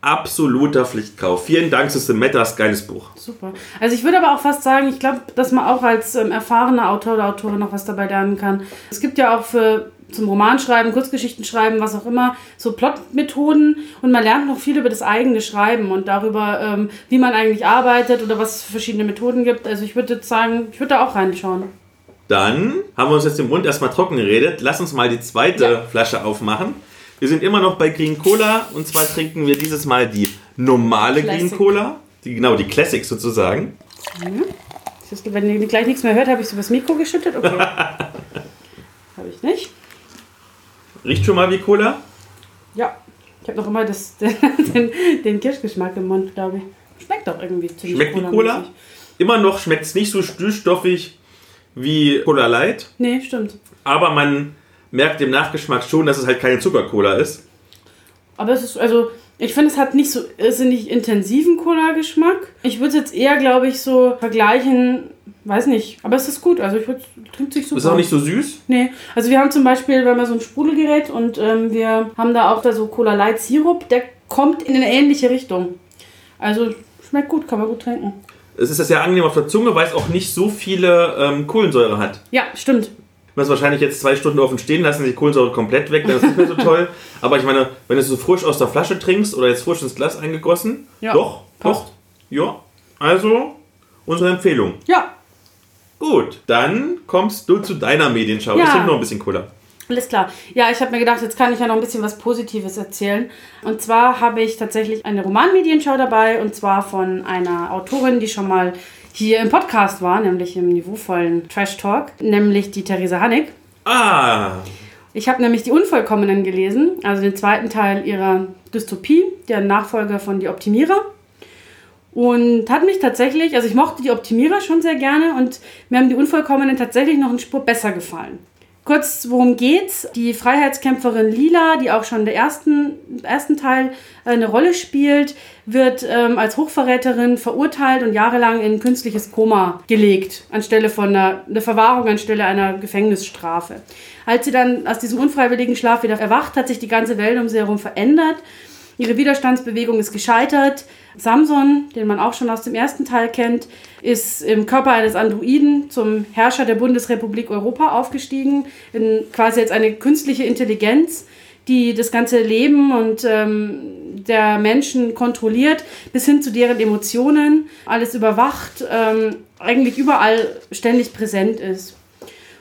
absoluter Pflichtkauf. Vielen Dank, System Matters, geiles Buch. Super. Also ich würde aber auch fast sagen, ich glaube, dass man auch als ähm, erfahrener Autor oder Autorin noch was dabei lernen kann. Es gibt ja auch für zum Romanschreiben, Kurzgeschichten schreiben, was auch immer, so Plotmethoden und man lernt noch viel über das eigene Schreiben und darüber, ähm, wie man eigentlich arbeitet oder was es für verschiedene Methoden gibt. Also ich würde sagen, ich würde da auch reinschauen. Dann haben wir uns jetzt im Mund erstmal trocken geredet. Lass uns mal die zweite ja. Flasche aufmachen. Wir sind immer noch bei Green Cola und zwar trinken wir dieses Mal die normale Classic. Green Cola. Die, genau, die Classic sozusagen. Mhm. Wenn ihr gleich nichts mehr hört, habe ich so das Mikro geschüttet. Okay. [LAUGHS] habe ich nicht. Riecht schon mal wie Cola? Ja. Ich habe noch immer das, [LAUGHS] den, den, Kirschgeschmack im Mund, glaube ich. Schmeckt doch irgendwie ziemlich Schmeckt wie Cola? Immer noch schmeckt es nicht so süßstoffig wie Cola Light. Nee, stimmt. Aber man merkt im Nachgeschmack schon, dass es halt keine Zuckercola ist. Aber es ist, also, ich finde, es hat nicht so irrsinnig intensiven Cola-Geschmack. Ich würde es jetzt eher, glaube ich, so vergleichen, weiß nicht, aber es ist gut. Also, ich würde, trinkt sich super. Ist auch nicht so süß? Nee. Also, wir haben zum Beispiel, wir haben so ein Sprudelgerät und ähm, wir haben da auch da so Cola Light Sirup, der kommt in eine ähnliche Richtung. Also, schmeckt gut, kann man gut trinken. Es ist ja sehr angenehm auf der Zunge, weil es auch nicht so viele ähm, Kohlensäure hat. Ja, stimmt man es wahrscheinlich jetzt zwei Stunden offen stehen lassen, die Kohlensäure komplett weg, dann ist es nicht mehr so toll. [LAUGHS] Aber ich meine, wenn du es so frisch aus der Flasche trinkst oder jetzt frisch ins Glas eingegossen, ja, doch, passt. doch, ja. Also, unsere Empfehlung. Ja. Gut, dann kommst du zu deiner Medienschau. Ja. Ich trinke noch ein bisschen Cola. Alles klar. Ja, ich habe mir gedacht, jetzt kann ich ja noch ein bisschen was Positives erzählen. Und zwar habe ich tatsächlich eine Romanmedienschau dabei und zwar von einer Autorin, die schon mal hier im Podcast war, nämlich im niveauvollen Trash Talk, nämlich die Theresa Hannig. Ah! Ich habe nämlich die Unvollkommenen gelesen, also den zweiten Teil ihrer Dystopie, der Nachfolger von Die Optimierer. Und hat mich tatsächlich, also ich mochte die Optimierer schon sehr gerne und mir haben die Unvollkommenen tatsächlich noch eine Spur besser gefallen. Kurz, worum geht's? Die Freiheitskämpferin Lila, die auch schon der ersten, ersten Teil äh, eine Rolle spielt, wird ähm, als Hochverräterin verurteilt und jahrelang in künstliches Koma gelegt, anstelle von einer, einer Verwahrung, anstelle einer Gefängnisstrafe. Als sie dann aus diesem unfreiwilligen Schlaf wieder erwacht, hat sich die ganze Welt um sie herum verändert. Ihre Widerstandsbewegung ist gescheitert. Samson, den man auch schon aus dem ersten Teil kennt, ist im Körper eines Androiden zum Herrscher der Bundesrepublik Europa aufgestiegen, in quasi als eine künstliche Intelligenz, die das ganze Leben und ähm, der Menschen kontrolliert, bis hin zu deren Emotionen, alles überwacht, ähm, eigentlich überall ständig präsent ist.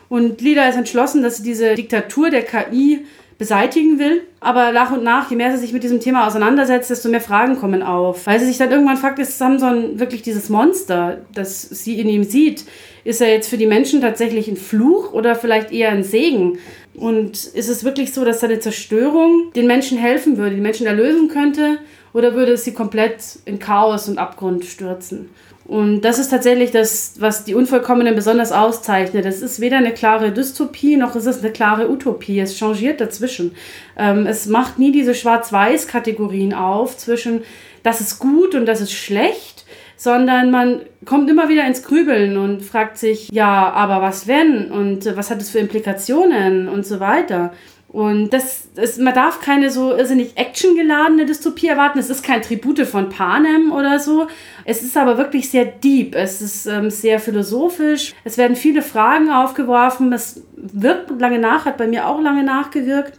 Und Lida ist entschlossen, dass sie diese Diktatur der KI beseitigen will. Aber nach und nach, je mehr sie sich mit diesem Thema auseinandersetzt, desto mehr Fragen kommen auf. Weil sie sich dann irgendwann fragt, ist Samson wirklich dieses Monster, das sie in ihm sieht? Ist er jetzt für die Menschen tatsächlich ein Fluch oder vielleicht eher ein Segen? Und ist es wirklich so, dass seine Zerstörung den Menschen helfen würde, die Menschen erlösen könnte? Oder würde es sie komplett in Chaos und Abgrund stürzen? Und das ist tatsächlich das, was die Unvollkommenen besonders auszeichnet. Es ist weder eine klare Dystopie noch ist es eine klare Utopie. Es changiert dazwischen. Ähm, es macht nie diese Schwarz-Weiß-Kategorien auf zwischen das ist gut und das ist schlecht, sondern man kommt immer wieder ins Grübeln und fragt sich, ja, aber was wenn und was hat es für Implikationen und so weiter. Und das, das, man darf keine so irrsinnig actiongeladene Dystopie erwarten. Es ist kein Tribute von Panem oder so. Es ist aber wirklich sehr deep. Es ist ähm, sehr philosophisch. Es werden viele Fragen aufgeworfen. Es wirkt lange nach, hat bei mir auch lange nachgewirkt.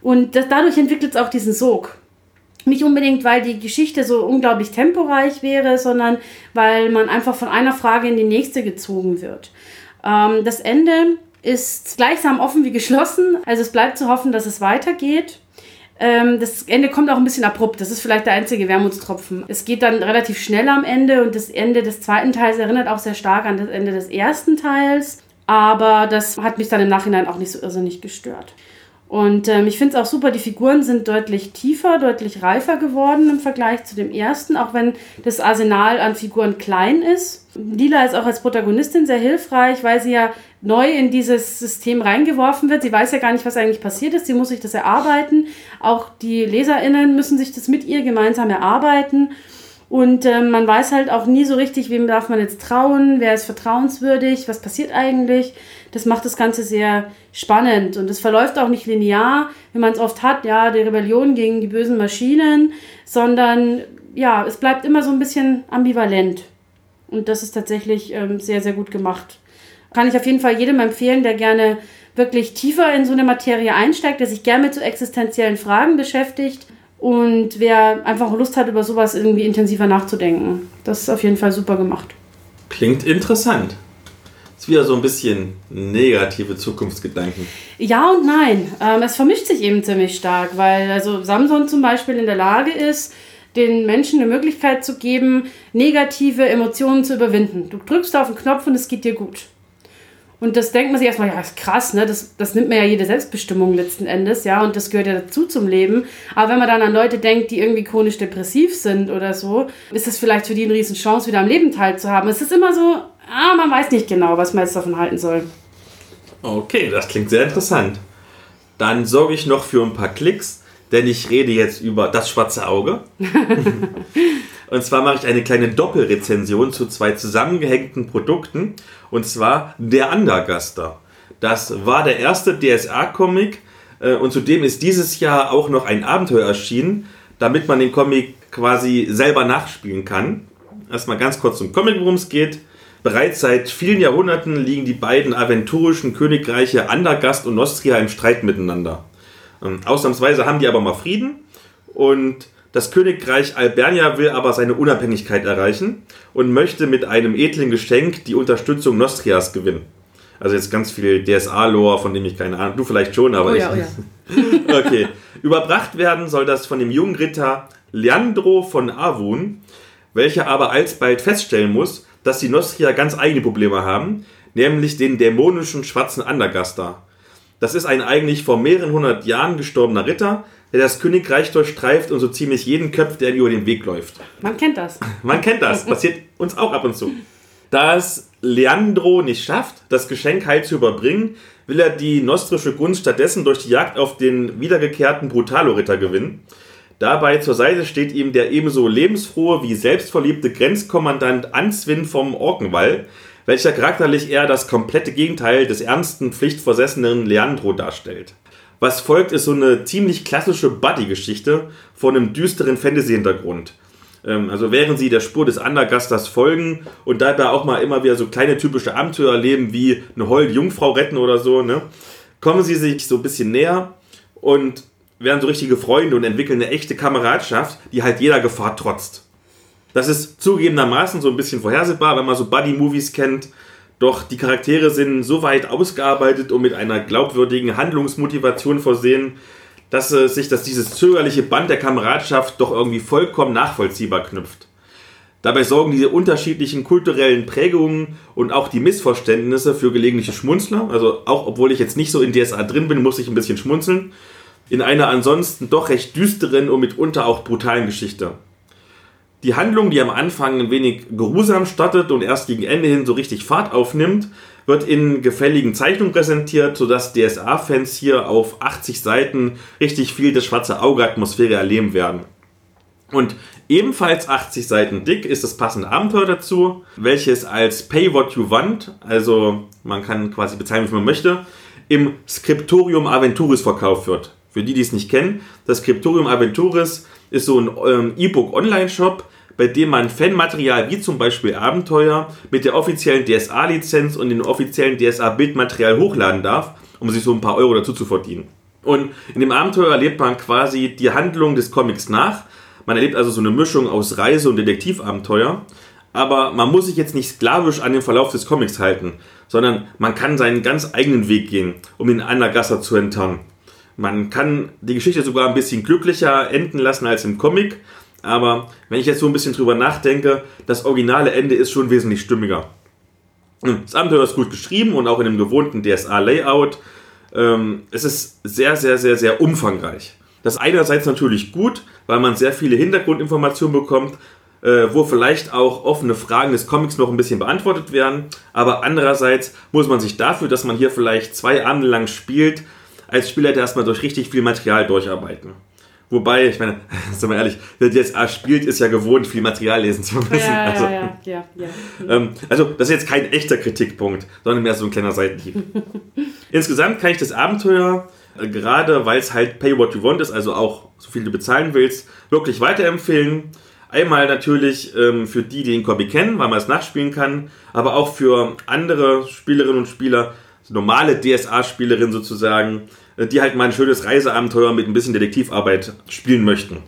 Und das, dadurch entwickelt es auch diesen Sog. Nicht unbedingt, weil die Geschichte so unglaublich temporeich wäre, sondern weil man einfach von einer Frage in die nächste gezogen wird. Ähm, das Ende ist gleichsam offen wie geschlossen. Also es bleibt zu hoffen, dass es weitergeht. Ähm, das Ende kommt auch ein bisschen abrupt. Das ist vielleicht der einzige Wermutstropfen. Es geht dann relativ schnell am Ende und das Ende des zweiten Teils erinnert auch sehr stark an das Ende des ersten Teils. Aber das hat mich dann im Nachhinein auch nicht so irrsinnig gestört. Und ähm, ich finde es auch super, die Figuren sind deutlich tiefer, deutlich reifer geworden im Vergleich zu dem ersten, auch wenn das Arsenal an Figuren klein ist. Lila ist auch als Protagonistin sehr hilfreich, weil sie ja neu in dieses System reingeworfen wird. Sie weiß ja gar nicht, was eigentlich passiert ist. Sie muss sich das erarbeiten. Auch die LeserInnen müssen sich das mit ihr gemeinsam erarbeiten. Und äh, man weiß halt auch nie so richtig, wem darf man jetzt trauen, wer ist vertrauenswürdig, was passiert eigentlich. Das macht das Ganze sehr spannend und es verläuft auch nicht linear, wie man es oft hat, ja, die Rebellion gegen die bösen Maschinen, sondern ja, es bleibt immer so ein bisschen ambivalent. Und das ist tatsächlich ähm, sehr, sehr gut gemacht. Kann ich auf jeden Fall jedem empfehlen, der gerne wirklich tiefer in so eine Materie einsteigt, der sich gerne mit so existenziellen Fragen beschäftigt und wer einfach Lust hat, über sowas irgendwie intensiver nachzudenken. Das ist auf jeden Fall super gemacht. Klingt interessant. Ist wieder so ein bisschen negative Zukunftsgedanken. Ja und nein. Ähm, es vermischt sich eben ziemlich stark, weil also Samson zum Beispiel in der Lage ist, den Menschen eine Möglichkeit zu geben, negative Emotionen zu überwinden. Du drückst auf den Knopf und es geht dir gut. Und das denkt man sich erstmal, ja, ist krass, ne? Das, das nimmt mir ja jede Selbstbestimmung letzten Endes, ja, und das gehört ja dazu zum Leben. Aber wenn man dann an Leute denkt, die irgendwie chronisch depressiv sind oder so, ist das vielleicht für die eine riesen Chance, wieder am Leben teilzuhaben. Es ist immer so, ah, man weiß nicht genau, was man jetzt davon halten soll. Okay, das klingt sehr interessant. Dann sorge ich noch für ein paar Klicks, denn ich rede jetzt über das schwarze Auge. [LAUGHS] Und zwar mache ich eine kleine Doppelrezension zu zwei zusammengehängten Produkten. Und zwar der Undergaster. Das war der erste DSA-Comic äh, und zudem ist dieses Jahr auch noch ein Abenteuer erschienen, damit man den Comic quasi selber nachspielen kann. Erstmal ganz kurz zum Comic, worum es geht. Bereits seit vielen Jahrhunderten liegen die beiden aventurischen Königreiche Andergast und Nostria im Streit miteinander. Ähm, ausnahmsweise haben die aber mal Frieden und das Königreich Albernia will aber seine Unabhängigkeit erreichen und möchte mit einem edlen Geschenk die Unterstützung Nostrias gewinnen. Also jetzt ganz viel DSA-Lore, von dem ich keine Ahnung, du vielleicht schon, aber oh ja, ich. Oh ja. [LAUGHS] okay. Überbracht werden soll das von dem jungen Ritter Leandro von Avun, welcher aber alsbald feststellen muss, dass die Nostria ganz eigene Probleme haben, nämlich den dämonischen schwarzen Andergaster. Das ist ein eigentlich vor mehreren hundert Jahren gestorbener Ritter, der das Königreich durchstreift und so ziemlich jeden köpft, der ihm über den Weg läuft. Man kennt das. Man kennt das. [LAUGHS] Passiert uns auch ab und zu. Das Leandro nicht schafft, das Geschenk heil zu überbringen, will er die nostrische Gunst stattdessen durch die Jagd auf den wiedergekehrten Brutalo-Ritter gewinnen. Dabei zur Seite steht ihm der ebenso lebensfrohe wie selbstverliebte Grenzkommandant Answin vom Orkenwall, welcher charakterlich eher das komplette Gegenteil des ernsten, pflichtversessenen Leandro darstellt. Was folgt, ist so eine ziemlich klassische Buddy-Geschichte von einem düsteren Fantasy-Hintergrund. Ähm, also während sie der Spur des Undergasters folgen und dabei auch mal immer wieder so kleine typische Abenteuer erleben, wie eine holde Jungfrau retten oder so, ne, kommen sie sich so ein bisschen näher und werden so richtige Freunde und entwickeln eine echte Kameradschaft, die halt jeder Gefahr trotzt. Das ist zugegebenermaßen so ein bisschen vorhersehbar, wenn man so Buddy-Movies kennt. Doch die Charaktere sind so weit ausgearbeitet und mit einer glaubwürdigen Handlungsmotivation versehen, dass äh, sich dass dieses zögerliche Band der Kameradschaft doch irgendwie vollkommen nachvollziehbar knüpft. Dabei sorgen diese unterschiedlichen kulturellen Prägungen und auch die Missverständnisse für gelegentliche Schmunzler. Also auch obwohl ich jetzt nicht so in DSA drin bin, muss ich ein bisschen schmunzeln. In einer ansonsten doch recht düsteren und mitunter auch brutalen Geschichte. Die Handlung, die am Anfang ein wenig geruhsam startet und erst gegen Ende hin so richtig Fahrt aufnimmt, wird in gefälligen Zeichnungen präsentiert, sodass DSA-Fans hier auf 80 Seiten richtig viel das schwarze Auge-Atmosphäre erleben werden. Und ebenfalls 80 Seiten dick ist das passende Abenteuer dazu, welches als Pay What You Want, also man kann quasi bezahlen, wie man möchte, im Scriptorium Aventuris verkauft wird. Für die, die es nicht kennen, das Scriptorium Aventuris ist so ein ähm, E-Book-Online-Shop, bei dem man Fanmaterial wie zum Beispiel Abenteuer mit der offiziellen DSA-Lizenz und dem offiziellen DSA-Bildmaterial hochladen darf, um sich so ein paar Euro dazu zu verdienen. Und in dem Abenteuer erlebt man quasi die Handlung des Comics nach. Man erlebt also so eine Mischung aus Reise- und Detektivabenteuer. Aber man muss sich jetzt nicht sklavisch an den Verlauf des Comics halten, sondern man kann seinen ganz eigenen Weg gehen, um den Anlagasser zu enttarnen. Man kann die Geschichte sogar ein bisschen glücklicher enden lassen als im Comic aber wenn ich jetzt so ein bisschen drüber nachdenke, das originale Ende ist schon wesentlich stimmiger. Das Abenteuer ist gut geschrieben und auch in dem gewohnten DSA-Layout. Ähm, es ist sehr, sehr, sehr, sehr umfangreich. Das einerseits natürlich gut, weil man sehr viele Hintergrundinformationen bekommt, äh, wo vielleicht auch offene Fragen des Comics noch ein bisschen beantwortet werden. Aber andererseits muss man sich dafür, dass man hier vielleicht zwei Abende lang spielt, als Spieler erstmal durch richtig viel Material durcharbeiten. Wobei, ich meine, [LAUGHS] sind wir ehrlich, wer DSA spielt, ist ja gewohnt, viel Material lesen zu müssen. Ja, also, ja, ja, ja, [LAUGHS] ähm, also, das ist jetzt kein echter Kritikpunkt, sondern mehr so ein kleiner Seitenhieb. [LAUGHS] Insgesamt kann ich das Abenteuer, äh, gerade weil es halt Pay What You Want ist, also auch so viel du bezahlen willst, wirklich weiterempfehlen. Einmal natürlich ähm, für die, die den Copy kennen, weil man es nachspielen kann, aber auch für andere Spielerinnen und Spieler, normale DSA-Spielerinnen sozusagen, die halt mal ein schönes Reiseabenteuer mit ein bisschen Detektivarbeit spielen möchten.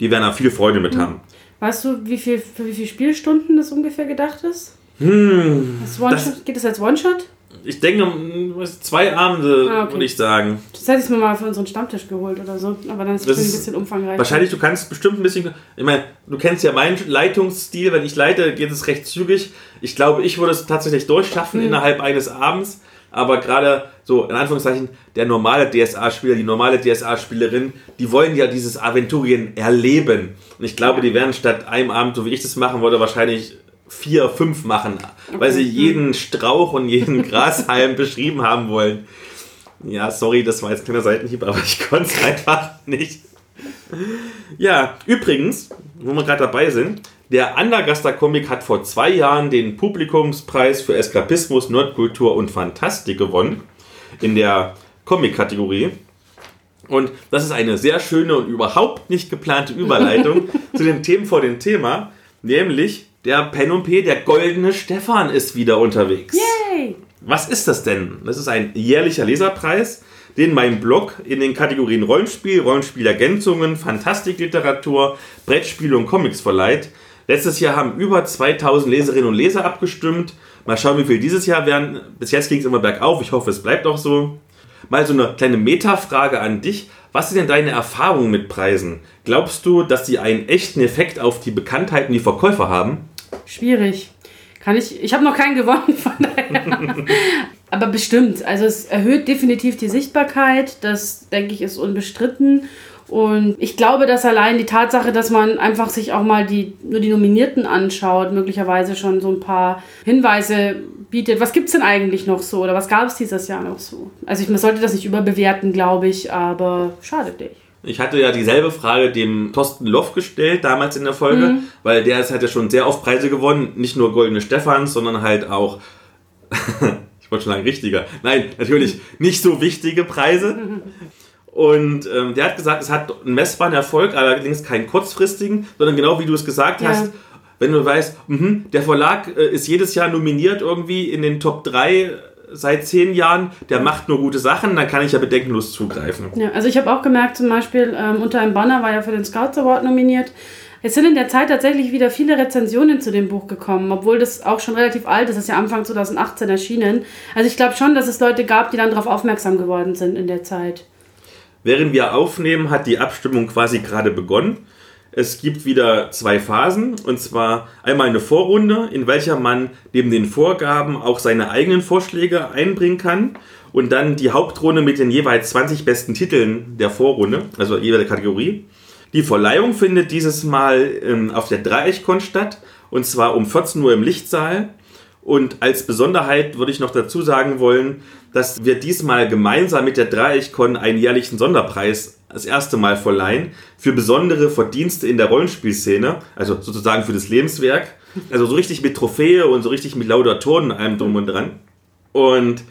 Die werden da viel Freude mit mhm. haben. Weißt du, wie viel, für wie viele Spielstunden das ungefähr gedacht ist? Hm, das Geht das als One-Shot? Ich denke, zwei Abende, ah, okay. würde ich sagen. Das hätte ich mir mal für unseren Stammtisch geholt oder so. Aber dann ist es ein bisschen umfangreich. Wahrscheinlich, du kannst bestimmt ein bisschen. Ich meine, du kennst ja meinen Leitungsstil. Wenn ich leite, geht es recht zügig. Ich glaube, ich würde es tatsächlich durchschaffen mhm. innerhalb eines Abends aber gerade so in Anführungszeichen der normale DSA-Spieler, die normale DSA-Spielerin, die wollen ja dieses Aventurien erleben. Und ich glaube, die werden statt einem Abend, so wie ich das machen wollte, wahrscheinlich vier, fünf machen, weil sie jeden Strauch und jeden [LAUGHS] Grashalm beschrieben haben wollen. Ja, sorry, das war jetzt ein kleiner Seitenhieb, aber ich konnte es [LAUGHS] einfach nicht. Ja, übrigens, wo wir gerade dabei sind, der Andergaster Comic hat vor zwei Jahren den Publikumspreis für Eskapismus, Nerdkultur und Fantastik gewonnen. In der Comic-Kategorie. Und das ist eine sehr schöne und überhaupt nicht geplante Überleitung [LAUGHS] zu den Themen vor dem Thema. Nämlich der Pen und P, der goldene Stefan ist wieder unterwegs. Yay! Was ist das denn? Das ist ein jährlicher Leserpreis, den mein Blog in den Kategorien Rollenspiel, Rollenspielergänzungen, Fantastikliteratur, Brettspiele und Comics verleiht. Letztes Jahr haben über 2000 Leserinnen und Leser abgestimmt. Mal schauen, wie viel dieses Jahr werden. Bis jetzt ging es immer bergauf. Ich hoffe, es bleibt auch so. Mal so eine kleine Metafrage an dich. Was sind denn deine Erfahrungen mit Preisen? Glaubst du, dass sie einen echten Effekt auf die Bekanntheit und die Verkäufer haben? Schwierig. Kann ich. Ich habe noch keinen gewonnen, von daher. [LAUGHS] Aber bestimmt. Also es erhöht definitiv die Sichtbarkeit. Das, denke ich, ist unbestritten. Und ich glaube, dass allein die Tatsache, dass man einfach sich auch mal die, nur die Nominierten anschaut, möglicherweise schon so ein paar Hinweise bietet. Was gibt es denn eigentlich noch so oder was gab es dieses Jahr noch so? Also ich, man sollte das nicht überbewerten, glaube ich, aber schadet nicht. Ich hatte ja dieselbe Frage dem Thorsten Loff gestellt, damals in der Folge, mhm. weil der hat ja schon sehr oft Preise gewonnen. Nicht nur Goldene Stephans, sondern halt auch, wollte schon sagen richtiger, nein, natürlich nicht so wichtige Preise. Und ähm, der hat gesagt, es hat einen messbaren Erfolg, allerdings keinen kurzfristigen, sondern genau wie du es gesagt ja. hast, wenn du weißt, mh, der Verlag äh, ist jedes Jahr nominiert irgendwie in den Top 3 seit zehn Jahren, der macht nur gute Sachen, dann kann ich ja bedenkenlos zugreifen. Ja, also ich habe auch gemerkt, zum Beispiel ähm, unter einem Banner war ja für den Scouts Award nominiert. Es sind in der Zeit tatsächlich wieder viele Rezensionen zu dem Buch gekommen, obwohl das auch schon relativ alt ist. Das ist ja Anfang 2018 erschienen. Also ich glaube schon, dass es Leute gab, die dann darauf aufmerksam geworden sind in der Zeit. Während wir aufnehmen, hat die Abstimmung quasi gerade begonnen. Es gibt wieder zwei Phasen, und zwar einmal eine Vorrunde, in welcher man neben den Vorgaben auch seine eigenen Vorschläge einbringen kann. Und dann die Hauptrunde mit den jeweils 20 besten Titeln der Vorrunde, also jede Kategorie. Die Verleihung findet dieses Mal ähm, auf der Dreieichkon statt, und zwar um 14 Uhr im Lichtsaal. Und als Besonderheit würde ich noch dazu sagen wollen, dass wir diesmal gemeinsam mit der Dreieichkon einen jährlichen Sonderpreis das erste Mal verleihen für besondere Verdienste in der Rollenspielszene, also sozusagen für das Lebenswerk. Also so richtig mit Trophäe und so richtig mit Laudatoren und allem drum und dran. Und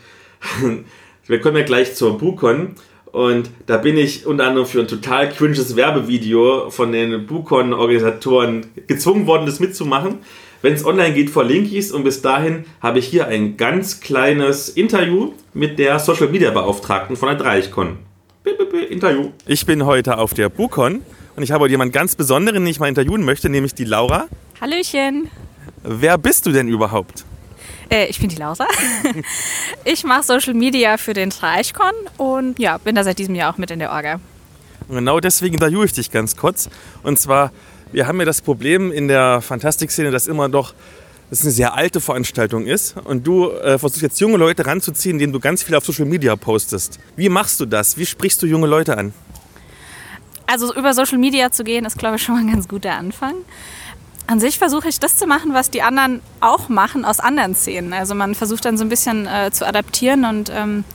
[LAUGHS] wir kommen ja gleich zur Bukon. Und da bin ich unter anderem für ein total cringes Werbevideo von den Bukon-Organisatoren gezwungen worden, das mitzumachen. Wenn es online geht, verlinke ich es. Und bis dahin habe ich hier ein ganz kleines Interview mit der Social Media Beauftragten von der Dreichcon. Interview. Ich bin heute auf der Bukon und ich habe heute jemanden ganz Besonderen, den ich mal interviewen möchte, nämlich die Laura. Hallöchen. Wer bist du denn überhaupt? Äh, ich bin die Laura. [LAUGHS] ich mache Social Media für den Dreichcon und ja, bin da seit diesem Jahr auch mit in der Orga. Und genau deswegen interviewe ich dich ganz kurz. Und zwar wir haben ja das Problem in der Fantastikszene, dass immer doch das eine sehr alte Veranstaltung ist und du äh, versuchst jetzt junge Leute ranzuziehen, indem du ganz viel auf Social Media postest. Wie machst du das? Wie sprichst du junge Leute an? Also über Social Media zu gehen, ist glaube ich schon mal ein ganz guter Anfang. An sich versuche ich das zu machen, was die anderen auch machen aus anderen Szenen. Also man versucht dann so ein bisschen äh, zu adaptieren und ähm,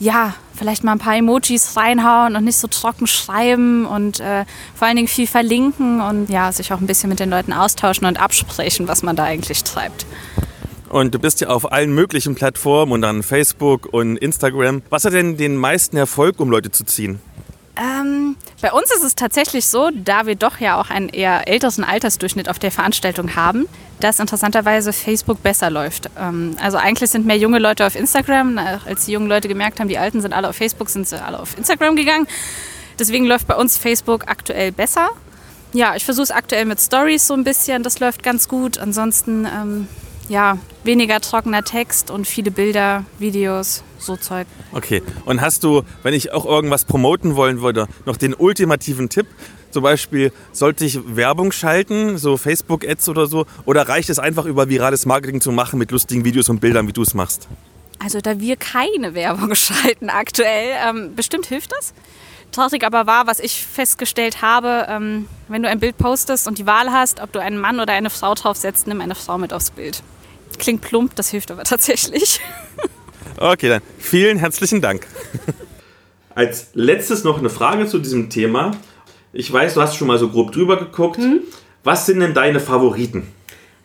ja, vielleicht mal ein paar Emojis reinhauen und nicht so trocken schreiben und äh, vor allen Dingen viel verlinken und ja, sich auch ein bisschen mit den Leuten austauschen und absprechen, was man da eigentlich treibt. Und du bist ja auf allen möglichen Plattformen und dann Facebook und Instagram. Was hat denn den meisten Erfolg, um Leute zu ziehen? Ähm, bei uns ist es tatsächlich so, da wir doch ja auch einen eher älteren Altersdurchschnitt auf der Veranstaltung haben, dass interessanterweise Facebook besser läuft. Ähm, also eigentlich sind mehr junge Leute auf Instagram. Als die jungen Leute gemerkt haben, die Alten sind alle auf Facebook, sind sie alle auf Instagram gegangen. Deswegen läuft bei uns Facebook aktuell besser. Ja, ich versuche es aktuell mit Stories so ein bisschen. Das läuft ganz gut. Ansonsten ähm, ja, weniger trockener Text und viele Bilder, Videos, so Zeug. Okay, und hast du, wenn ich auch irgendwas promoten wollen würde, noch den ultimativen Tipp? Zum Beispiel, sollte ich Werbung schalten, so Facebook-Ads oder so? Oder reicht es einfach über virales Marketing zu machen mit lustigen Videos und Bildern, wie du es machst? Also da wir keine Werbung [LAUGHS] schalten aktuell, ähm, bestimmt hilft das. Traurig aber war, was ich festgestellt habe, ähm, wenn du ein Bild postest und die Wahl hast, ob du einen Mann oder eine Frau draufsetzt, nimm eine Frau mit aufs Bild. Klingt plump, das hilft aber tatsächlich. Okay, dann vielen herzlichen Dank. Als letztes noch eine Frage zu diesem Thema. Ich weiß, du hast schon mal so grob drüber geguckt. Hm? Was sind denn deine Favoriten?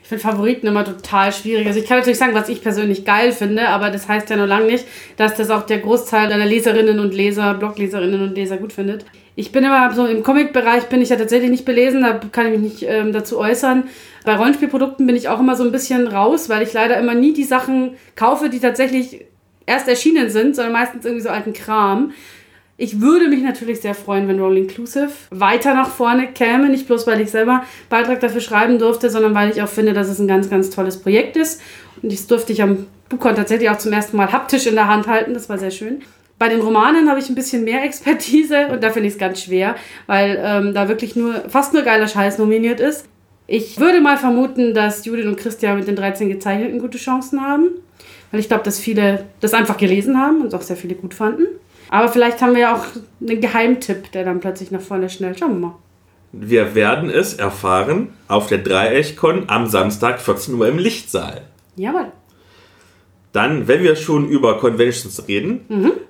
Ich finde Favoriten immer total schwierig. Also ich kann natürlich sagen, was ich persönlich geil finde, aber das heißt ja nur lange nicht, dass das auch der Großteil deiner Leserinnen und Leser, Blogleserinnen und Leser gut findet. Ich bin immer so im Comic-Bereich bin ich ja tatsächlich nicht belesen, da kann ich mich nicht ähm, dazu äußern. Bei Rollenspielprodukten bin ich auch immer so ein bisschen raus, weil ich leider immer nie die Sachen kaufe, die tatsächlich erst erschienen sind, sondern meistens irgendwie so alten Kram. Ich würde mich natürlich sehr freuen, wenn Roll Inclusive weiter nach vorne käme. Nicht bloß, weil ich selber Beitrag dafür schreiben durfte, sondern weil ich auch finde, dass es ein ganz, ganz tolles Projekt ist. Und das durfte ich am Bukon tatsächlich auch zum ersten Mal haptisch in der Hand halten. Das war sehr schön. Bei den Romanen habe ich ein bisschen mehr Expertise und da finde ich es ganz schwer, weil ähm, da wirklich nur fast nur geiler Scheiß nominiert ist. Ich würde mal vermuten, dass Judith und Christian mit den 13 Gezeichneten gute Chancen haben, weil ich glaube, dass viele das einfach gelesen haben und auch sehr viele gut fanden. Aber vielleicht haben wir ja auch einen Geheimtipp, der dann plötzlich nach vorne schnellt. Schauen wir mal. Wir werden es erfahren auf der Dreieckkon am Samstag 14 Uhr im Lichtsaal. Jawohl. Dann, wenn wir schon über Conventions reden,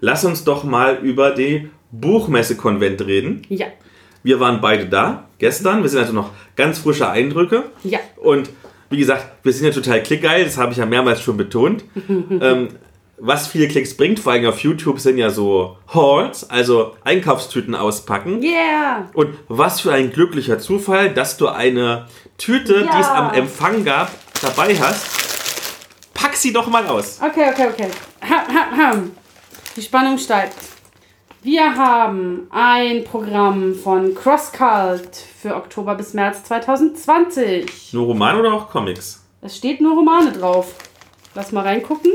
lass uns doch mal über die Buchmesse-Konvent reden. Ja. Wir waren beide da gestern. Wir sind also noch ganz frische Eindrücke. Ja. Und wie gesagt, wir sind ja total klickgeil. Das habe ich ja mehrmals schon betont. [LAUGHS] ähm, was viele Klicks bringt, vor allem auf YouTube, sind ja so Hauls, also Einkaufstüten auspacken. Yeah. Und was für ein glücklicher Zufall, dass du eine Tüte, die es Ja. am Empfang gab, dabei hast. Pack sie doch mal aus. Okay, okay, okay. Die Spannung steigt. Wir haben ein Programm von CrossCult für Oktober bis März 2020. Nur Roman oder auch Comics? Es steht nur Romane drauf. Lass mal reingucken.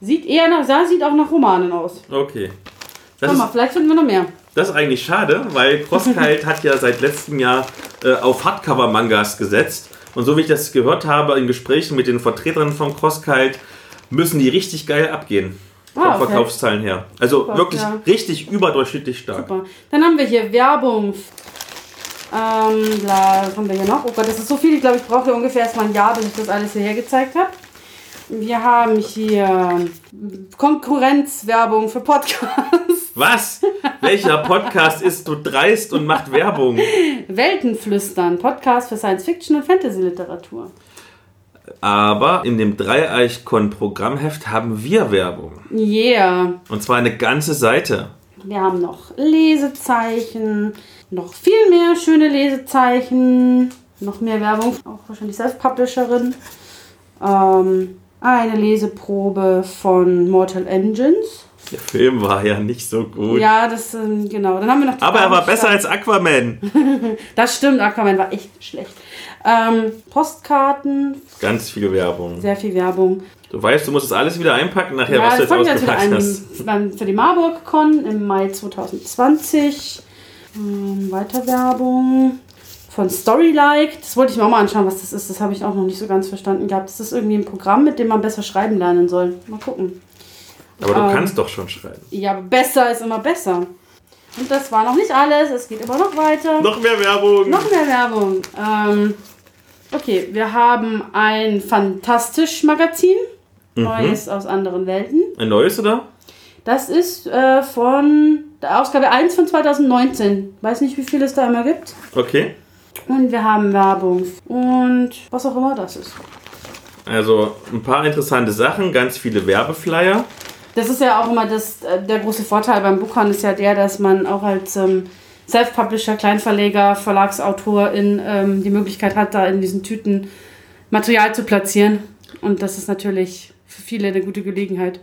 Sieht eher nach, da sieht auch nach Romanen aus. Okay. Das Schau ist, mal, vielleicht finden wir noch mehr. das ist eigentlich schade, weil CrossKite hat ja seit letztem Jahr äh, auf Hardcover-Mangas gesetzt. Und so wie ich das gehört habe in Gesprächen mit den Vertretern von CrossKite, müssen die richtig geil abgehen. Von Ah, okay. Verkaufszahlen her. Also Super, wirklich ja. richtig überdurchschnittlich stark. Super. Dann haben wir hier Werbung. Ähm, bla, was haben wir hier noch? Oh Gott, das ist so viel. Ich glaube, ich brauche hier ungefähr erstmal ein Jahr, bis ich das alles hierher gezeigt habe. Wir haben hier Konkurrenzwerbung für Podcasts. Was? Welcher Podcast ist du dreist und macht Werbung? Weltenflüstern, Podcast für Science Fiction und Fantasy Literatur. Aber in dem Dreieichkon-Programmheft haben wir Werbung. Yeah. Und zwar eine ganze Seite. Wir haben noch Lesezeichen, noch viel mehr schöne Lesezeichen, noch mehr Werbung, auch wahrscheinlich Self-Publisherin. Ähm, eine Leseprobe von Mortal Engines. Der Film war ja nicht so gut. Ja, das, ähm, genau. Dann haben wir noch Aber er war besser als Aquaman. [LAUGHS] Das stimmt, Aquaman war echt schlecht. Ähm, Postkarten, Ganz viel Werbung. sehr viel Werbung. Du weißt, du musst das alles wieder einpacken nachher, Ja, was du jetzt jetzt ausgepackt an hast. [LAUGHS] beim- für die Marburg Con im Mai 2020. Ähm, weiter Werbung von Storylike. Das wollte ich mir auch mal anschauen, was das ist. Das habe ich auch noch nicht so ganz verstanden gehabt. Das ist irgendwie ein Programm, mit dem man besser schreiben lernen soll. Mal gucken. Aber du Ähm. kannst doch schon schreiben. Ja, besser ist immer besser. Und das war noch nicht alles. Es geht immer noch weiter. Noch mehr Werbung. Noch mehr Werbung. Ähm, okay, wir haben ein Fantastisch-Magazin. Neues aus anderen Welten. Ein neues, oder? Das ist äh, von der Ausgabe 1 von 2019. Weiß nicht, wie viel es da immer gibt. Okay. Und wir haben Werbung. Und was auch immer das ist. Also ein paar interessante Sachen, ganz viele Werbeflyer. Das ist ja auch immer das, äh, der große Vorteil beim Buchhandel ist ja der, dass man auch als ähm, Self-Publisher, Kleinverleger, Verlagsautor in, ähm, die Möglichkeit hat, da in diesen Tüten Material zu platzieren. Und das ist natürlich für viele eine gute Gelegenheit.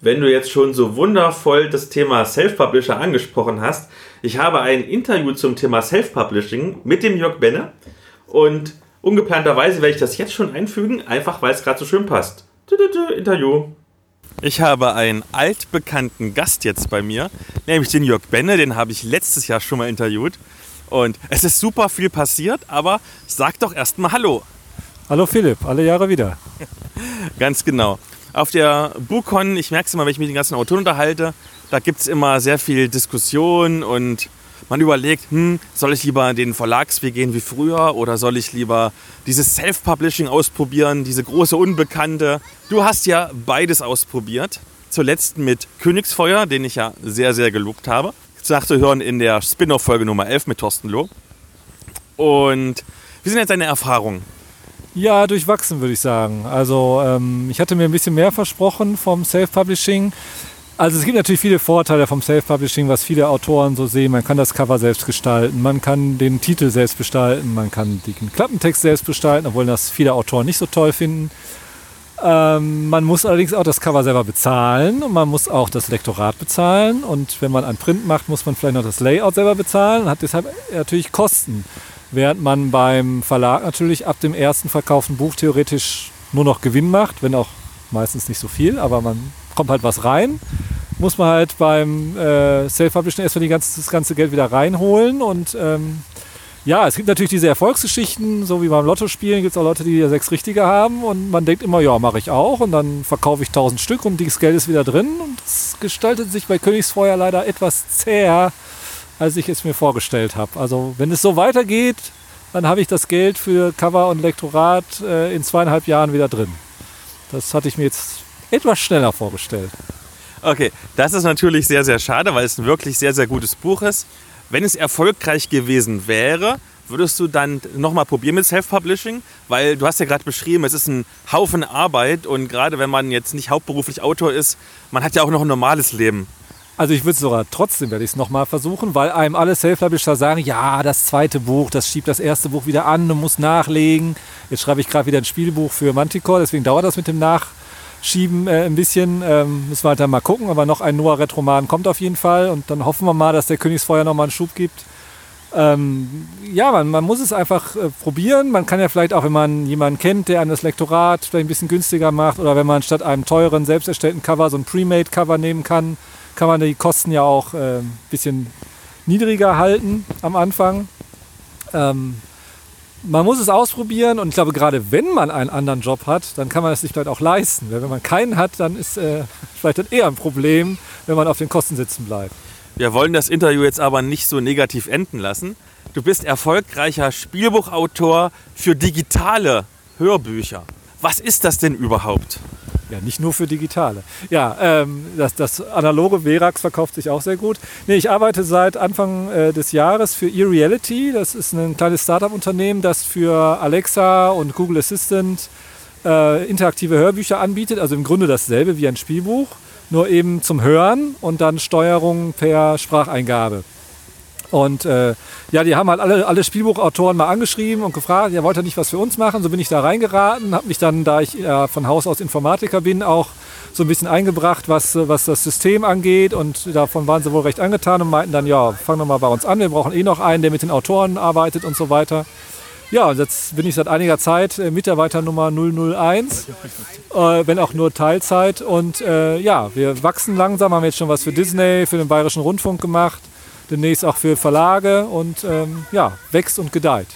Wenn du jetzt schon so wundervoll das Thema Self-Publisher angesprochen hast, ich habe ein Interview zum Thema Self-Publishing mit dem Jörg Benne und ungeplanterweise werde ich das jetzt schon einfügen, einfach weil es gerade so schön passt. Tü, tü, tü, Interview. Ich habe einen altbekannten Gast jetzt bei mir, nämlich den Jörg Benne, den habe ich letztes Jahr schon mal interviewt. Und es ist super viel passiert, aber sag doch erstmal Hallo. Hallo Philipp, alle Jahre wieder. [LAUGHS] Ganz genau. Auf der BuCon, ich merke es immer, wenn ich mich mit den ganzen Autoren unterhalte, da gibt es immer sehr viel Diskussion und man überlegt, hm, soll ich lieber den Verlagsweg gehen wie früher oder soll ich lieber dieses Self-Publishing ausprobieren, diese große Unbekannte. Du hast ja beides ausprobiert. Zuletzt mit Königsfeuer, den ich ja sehr, sehr gelobt habe. Nachzuhören in der Spin-off-Folge Nummer 11 mit Thorsten Loh. Und wie sind jetzt deine Erfahrungen? Ja, durchwachsen würde ich sagen. Also ähm, ich hatte mir ein bisschen mehr versprochen vom Self-Publishing. Also es gibt natürlich viele Vorteile vom Self-Publishing, was viele Autoren so sehen. Man kann das Cover selbst gestalten, man kann den Titel selbst gestalten, man kann den Klappentext selbst gestalten, obwohl das viele Autoren nicht so toll finden. Ähm, man muss allerdings auch das Cover selber bezahlen und man muss auch das Lektorat bezahlen. Und wenn man ein Print macht, muss man vielleicht noch das Layout selber bezahlen und hat deshalb natürlich Kosten. Während man beim Verlag natürlich ab dem ersten verkauften Buch theoretisch nur noch Gewinn macht, wenn auch meistens nicht so viel, aber man kommt halt was rein. Muss man halt beim äh, Self-Publishing erstmal die ganze, das ganze Geld wieder reinholen und ähm, ja, es gibt natürlich diese Erfolgsgeschichten, so wie beim Lotto-Spielen gibt es auch Leute, die sechs Richtige haben und man denkt immer, ja, mache ich auch und dann verkaufe ich tausend Stück und dieses Geld ist wieder drin und das gestaltet sich bei Königsfeuer leider etwas zäher, als ich es mir vorgestellt habe. Also wenn es so weitergeht, dann habe ich das Geld für Cover und Lektorat äh, in zweieinhalb Jahren wieder drin. Das hatte ich mir jetzt etwas schneller vorgestellt. Okay, das ist natürlich sehr, sehr schade, weil es ein wirklich sehr, sehr gutes Buch ist. Wenn es erfolgreich gewesen wäre, würdest du dann nochmal probieren mit Self-Publishing? Weil du hast ja gerade beschrieben, es ist ein Haufen Arbeit und gerade wenn man jetzt nicht hauptberuflich Autor ist, man hat ja auch noch ein normales Leben. Also ich würde sogar trotzdem werde ich es nochmal versuchen, weil einem alle Self-Publisher sagen, ja, das zweite Buch, das schiebt das erste Buch wieder an, du musst nachlegen. Jetzt schreibe ich gerade wieder ein Spielbuch für Manticore, deswegen dauert das mit dem Nachschieben äh, ein bisschen. Ähm, müssen wir halt dann mal gucken, aber noch ein Noah-Retroman kommt auf jeden Fall und dann hoffen wir mal, dass der Königsfeuer nochmal einen Schub gibt. Ähm, ja, man, man, muss es einfach äh, probieren. Man kann ja vielleicht auch, wenn man jemanden kennt, der einem das Lektorat vielleicht ein bisschen günstiger macht oder wenn man statt einem teuren, selbst erstellten Cover so ein Pre-Made-Cover nehmen kann, kann man die Kosten ja auch äh, ein bisschen niedriger halten am Anfang. Ähm, man muss es ausprobieren und ich glaube, gerade wenn man einen anderen Job hat, dann kann man es sich vielleicht auch leisten. Weil wenn man keinen hat, dann ist äh, vielleicht dann eher ein Problem, wenn man auf den Kosten sitzen bleibt. Wir wollen das Interview jetzt aber nicht so negativ enden lassen. Du bist erfolgreicher Spielbuchautor für digitale Hörbücher. Was ist das denn überhaupt? Ja, nicht nur für digitale. Ja, ähm, das, das analoge Verax verkauft sich auch sehr gut. Nee, ich arbeite seit Anfang äh, des Jahres für eReality. Das ist ein kleines Startup-Unternehmen, das für Alexa und Google Assistant äh, interaktive Hörbücher anbietet. Also im Grunde dasselbe wie ein Spielbuch nur eben zum Hören und dann Steuerung per Spracheingabe. Und äh, ja, die haben halt alle, alle Spielbuchautoren mal angeschrieben und gefragt, ja, wollt ihr nicht was für uns machen? So bin ich da reingeraten, habe mich dann, da ich äh, von Haus aus Informatiker bin, auch so ein bisschen eingebracht, was, was das System angeht. Und davon waren sie wohl recht angetan und meinten dann, ja, fang doch mal bei uns an, wir brauchen eh noch einen, der mit den Autoren arbeitet und so weiter. Ja, und jetzt bin ich seit einiger Zeit äh, Mitarbeiter Nummer 001, äh, wenn auch nur Teilzeit. Und äh, ja, wir wachsen langsam, haben jetzt schon was für Disney, für den Bayerischen Rundfunk gemacht, demnächst auch für Verlage und ähm, ja, wächst und gedeiht.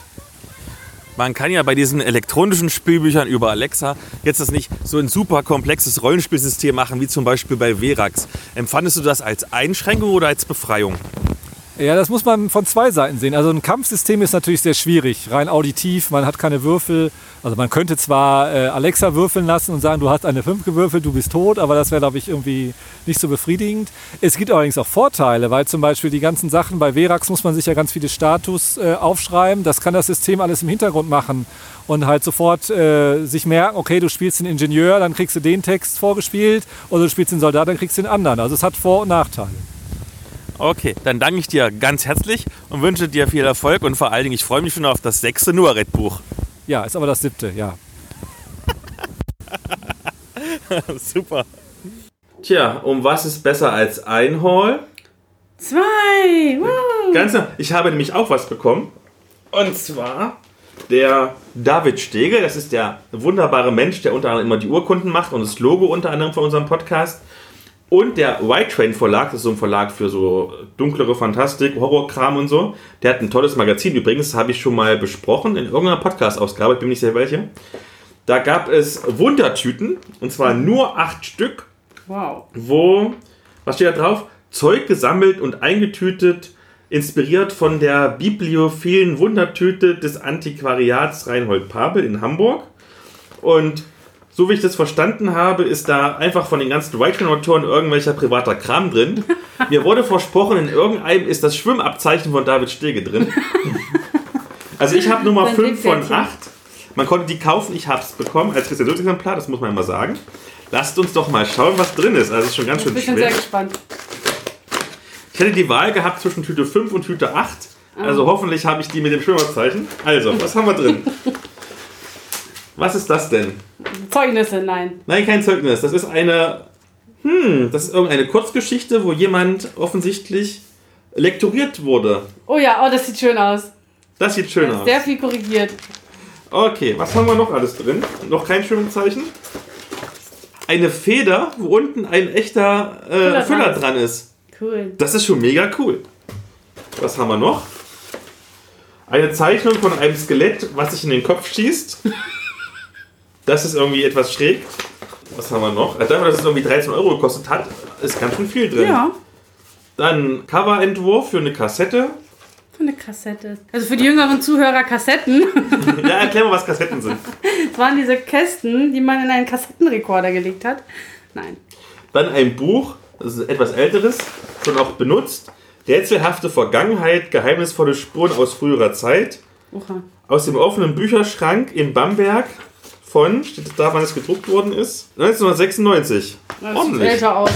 Man kann ja bei diesen elektronischen Spielbüchern über Alexa jetzt das nicht so ein super komplexes Rollenspielsystem machen wie zum Beispiel bei Verax. Empfandest du das als Einschränkung oder als Befreiung? Ja, das muss man von zwei Seiten sehen. Also ein Kampfsystem ist natürlich sehr schwierig, rein auditiv. Man hat keine Würfel. Also man könnte zwar äh, Alexa würfeln lassen und sagen, du hast eine 5 gewürfelt, du bist tot, aber das wäre, glaube ich, irgendwie nicht so befriedigend. Es gibt allerdings auch Vorteile, weil zum Beispiel die ganzen Sachen bei Verax muss man sich ja ganz viele Status äh, aufschreiben. Das kann das System alles im Hintergrund machen und halt sofort äh, sich merken, okay, du spielst den Ingenieur, dann kriegst du den Text vorgespielt oder du spielst den Soldat, dann kriegst du den anderen. Also es hat Vor- und Nachteile. Okay, dann danke ich dir ganz herzlich und wünsche dir viel Erfolg und vor allen Dingen, ich freue mich schon auf das sechste Nuaret-Buch. Ja, ist aber das siebte, ja. [LAUGHS] Super. Tja, um was ist besser als ein Haul? Zwei! Woo. Ganz genau. Ich habe nämlich auch was bekommen. Und zwar der David Stege. Das ist der wunderbare Mensch, der unter anderem immer die Urkunden macht und das Logo unter anderem von unserem Podcast. Und der White Train Verlag, das ist so ein Verlag für so dunklere Fantastik, Horrorkram und so. Der hat ein tolles Magazin. Übrigens, das habe ich schon mal besprochen in irgendeiner Podcast-Ausgabe, bin nicht sicher welche. Da gab es Wundertüten, und zwar nur acht Stück, Wow. wo, was steht da drauf? Zeug gesammelt und eingetütet, inspiriert von der bibliophilen Wundertüte des Antiquariats Reinhold Pabel in Hamburg. Und so wie ich das verstanden habe, ist da einfach von den ganzen White-Autoren irgendwelcher privater Kram drin. Mir wurde versprochen, in irgendeinem ist das Schwimmabzeichen von David Stege drin. [LAUGHS] Also ich habe Nummer Sein 5 von Seepferdchen. 8. Man konnte die kaufen, ich habe es bekommen als Exemplar, das muss man immer sagen. Lasst uns doch mal schauen, was drin ist. Also es ist schon ganz Ich schön bin schon sehr gespannt. Ich hätte die Wahl gehabt zwischen Tüte 5 und Tüte 8. Also hoffentlich habe ich die mit dem Schwimmerzeichen. Also, was haben wir drin? [LAUGHS] Was ist das denn? Zeugnisse, nein. Nein, kein Zeugnis. Das ist eine. Hm, das ist irgendeine Kurzgeschichte, wo jemand offensichtlich lektoriert wurde. Oh ja, oh, das sieht schön aus. Das sieht schön aus. Sehr viel korrigiert. Okay, was haben wir noch alles drin? Noch kein Schwimmzeichen. Eine Feder, wo unten ein echter äh, Füller Füller, dran ist. Cool. Das ist schon mega cool. Was haben wir noch? Eine Zeichnung von einem Skelett, was sich in den Kopf schießt. [LAUGHS] Das ist irgendwie etwas schräg. Was haben wir noch? Also dafür, dass es irgendwie 13 Euro gekostet hat, ist ganz schön viel drin. Ja, Dann Coverentwurf für eine Kassette. für eine Kassette. Also für die jüngeren Zuhörer Kassetten. [LAUGHS] Ja, erklär mal, was Kassetten sind. Das waren diese Kästen, die man in einen Kassettenrekorder gelegt hat. Nein. Dann ein Buch, das ist etwas älteres, schon auch benutzt. Rätselhafte Vergangenheit, geheimnisvolle Spuren aus früherer Zeit. Oha. Aus dem offenen Bücherschrank in Bamberg von, steht da, wann es gedruckt worden ist? 1996. Das sieht älter aus.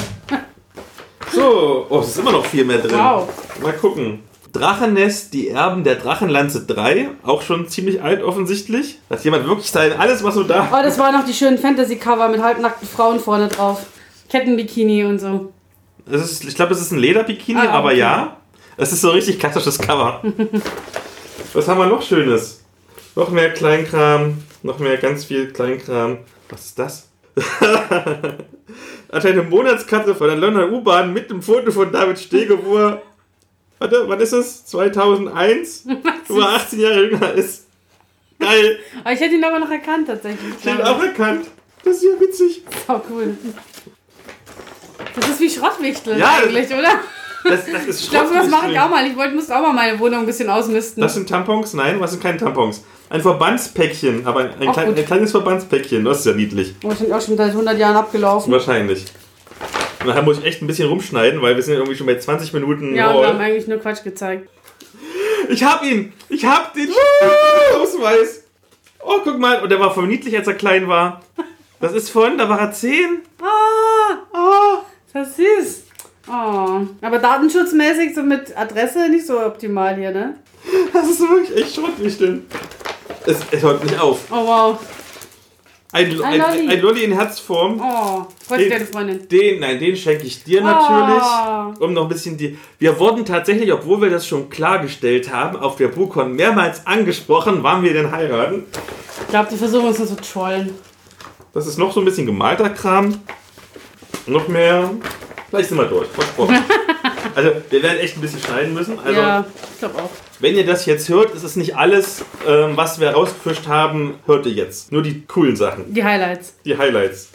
So, oh, es ist immer noch viel mehr drin. Wow. Mal gucken. Drachennest, die Erben der Drachenlanze 3. Auch schon ziemlich alt offensichtlich. Hat jemand wirklich sein alles, was so da. Oh, das waren noch die schönen Fantasy-Cover mit halbnackten Frauen vorne drauf. Kettenbikini und so. Es ist, ich glaube, es ist ein Lederbikini, Ah, aber okay. ja. Es ist so richtig klassisches Cover. [LAUGHS] was haben wir noch Schönes? Noch mehr Kleinkram. Noch mehr ganz viel Kleinkram. Was ist das? [LAUGHS] Anscheinend eine Monatskarte von der Londoner U-Bahn mit dem Foto von David Stege, wo er. Warte, wann ist es? 2001? [LAUGHS] wo er 18 Jahre jünger ist. Geil. Aber ich hätte ihn aber noch erkannt tatsächlich. Den auch erkannt. Das ist ja witzig. Oh, cool. Das ist wie Schrottwichtel Ja, eigentlich, oder? Das, das ist Ich glaube, das mache ich Schrottwichtel. auch mal. Ich wollte, musste auch mal meine Wohnung ein bisschen ausmisten. Das sind Tampons? Nein, was sind keine Tampons? Ein Verbandspäckchen, aber ein, klein, ein kleines Verbandspäckchen. Das ist ja niedlich. Ich bin auch schon seit 100 Jahren abgelaufen. Wahrscheinlich. Nachher muss ich echt ein bisschen rumschneiden, weil wir sind ja irgendwie schon bei 20 Minuten. Ja, wir haben eigentlich nur Quatsch gezeigt. Ich hab ihn! Ich hab den Ausweis! Oh, guck mal. Und der war voll niedlich, als er klein war. Das ist von, da war er 10. Ah, Oh. das ist süß. Oh. Aber datenschutzmäßig so mit Adresse nicht so optimal hier, ne? Das ist wirklich echt Schrottwichteln. Es, es hört nicht auf. Oh, wow. Ein, ein, Lolli. ein Lolli in Herzform. Oh, freut sich deine Freundin. Den, nein, den schenke ich dir natürlich. Um noch ein bisschen die. Wir wurden tatsächlich, obwohl wir das schon klargestellt haben, auf der Bukon mehrmals angesprochen, wann wir denn heiraten. Ich glaube, die versuchen uns nur zu trollen. Das ist noch so ein bisschen gemalter Kram. Noch mehr. Vielleicht sind wir durch. Versprochen. [LAUGHS] Also, wir werden echt ein bisschen schneiden müssen. Also, ja, ich glaube auch. Wenn ihr das jetzt hört, ist es nicht alles, ähm, was wir rausgefischt haben, hört ihr jetzt. Nur die coolen Sachen. Die Highlights. die Highlights.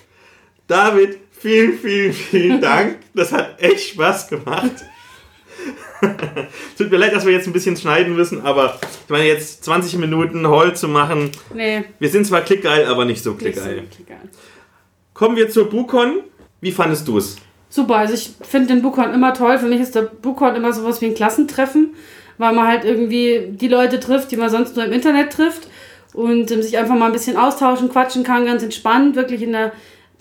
David, vielen, vielen, vielen [LAUGHS] Dank. Das hat echt Spaß gemacht. Tut mir leid, dass wir jetzt ein bisschen schneiden müssen, aber ich meine, jetzt 20 Minuten Hall zu machen. Nee, Wir sind zwar klickgeil, aber nicht so nicht so klickgeil. klickgeil. Kommen wir zur Bukon. Wie fandest du es? Super, also ich finde den Bukon immer toll. Für mich ist der Bukon immer sowas wie ein Klassentreffen, weil man halt irgendwie die Leute trifft, die man sonst nur im Internet trifft und ähm, sich einfach mal ein bisschen austauschen, quatschen kann, ganz entspannt, wirklich in der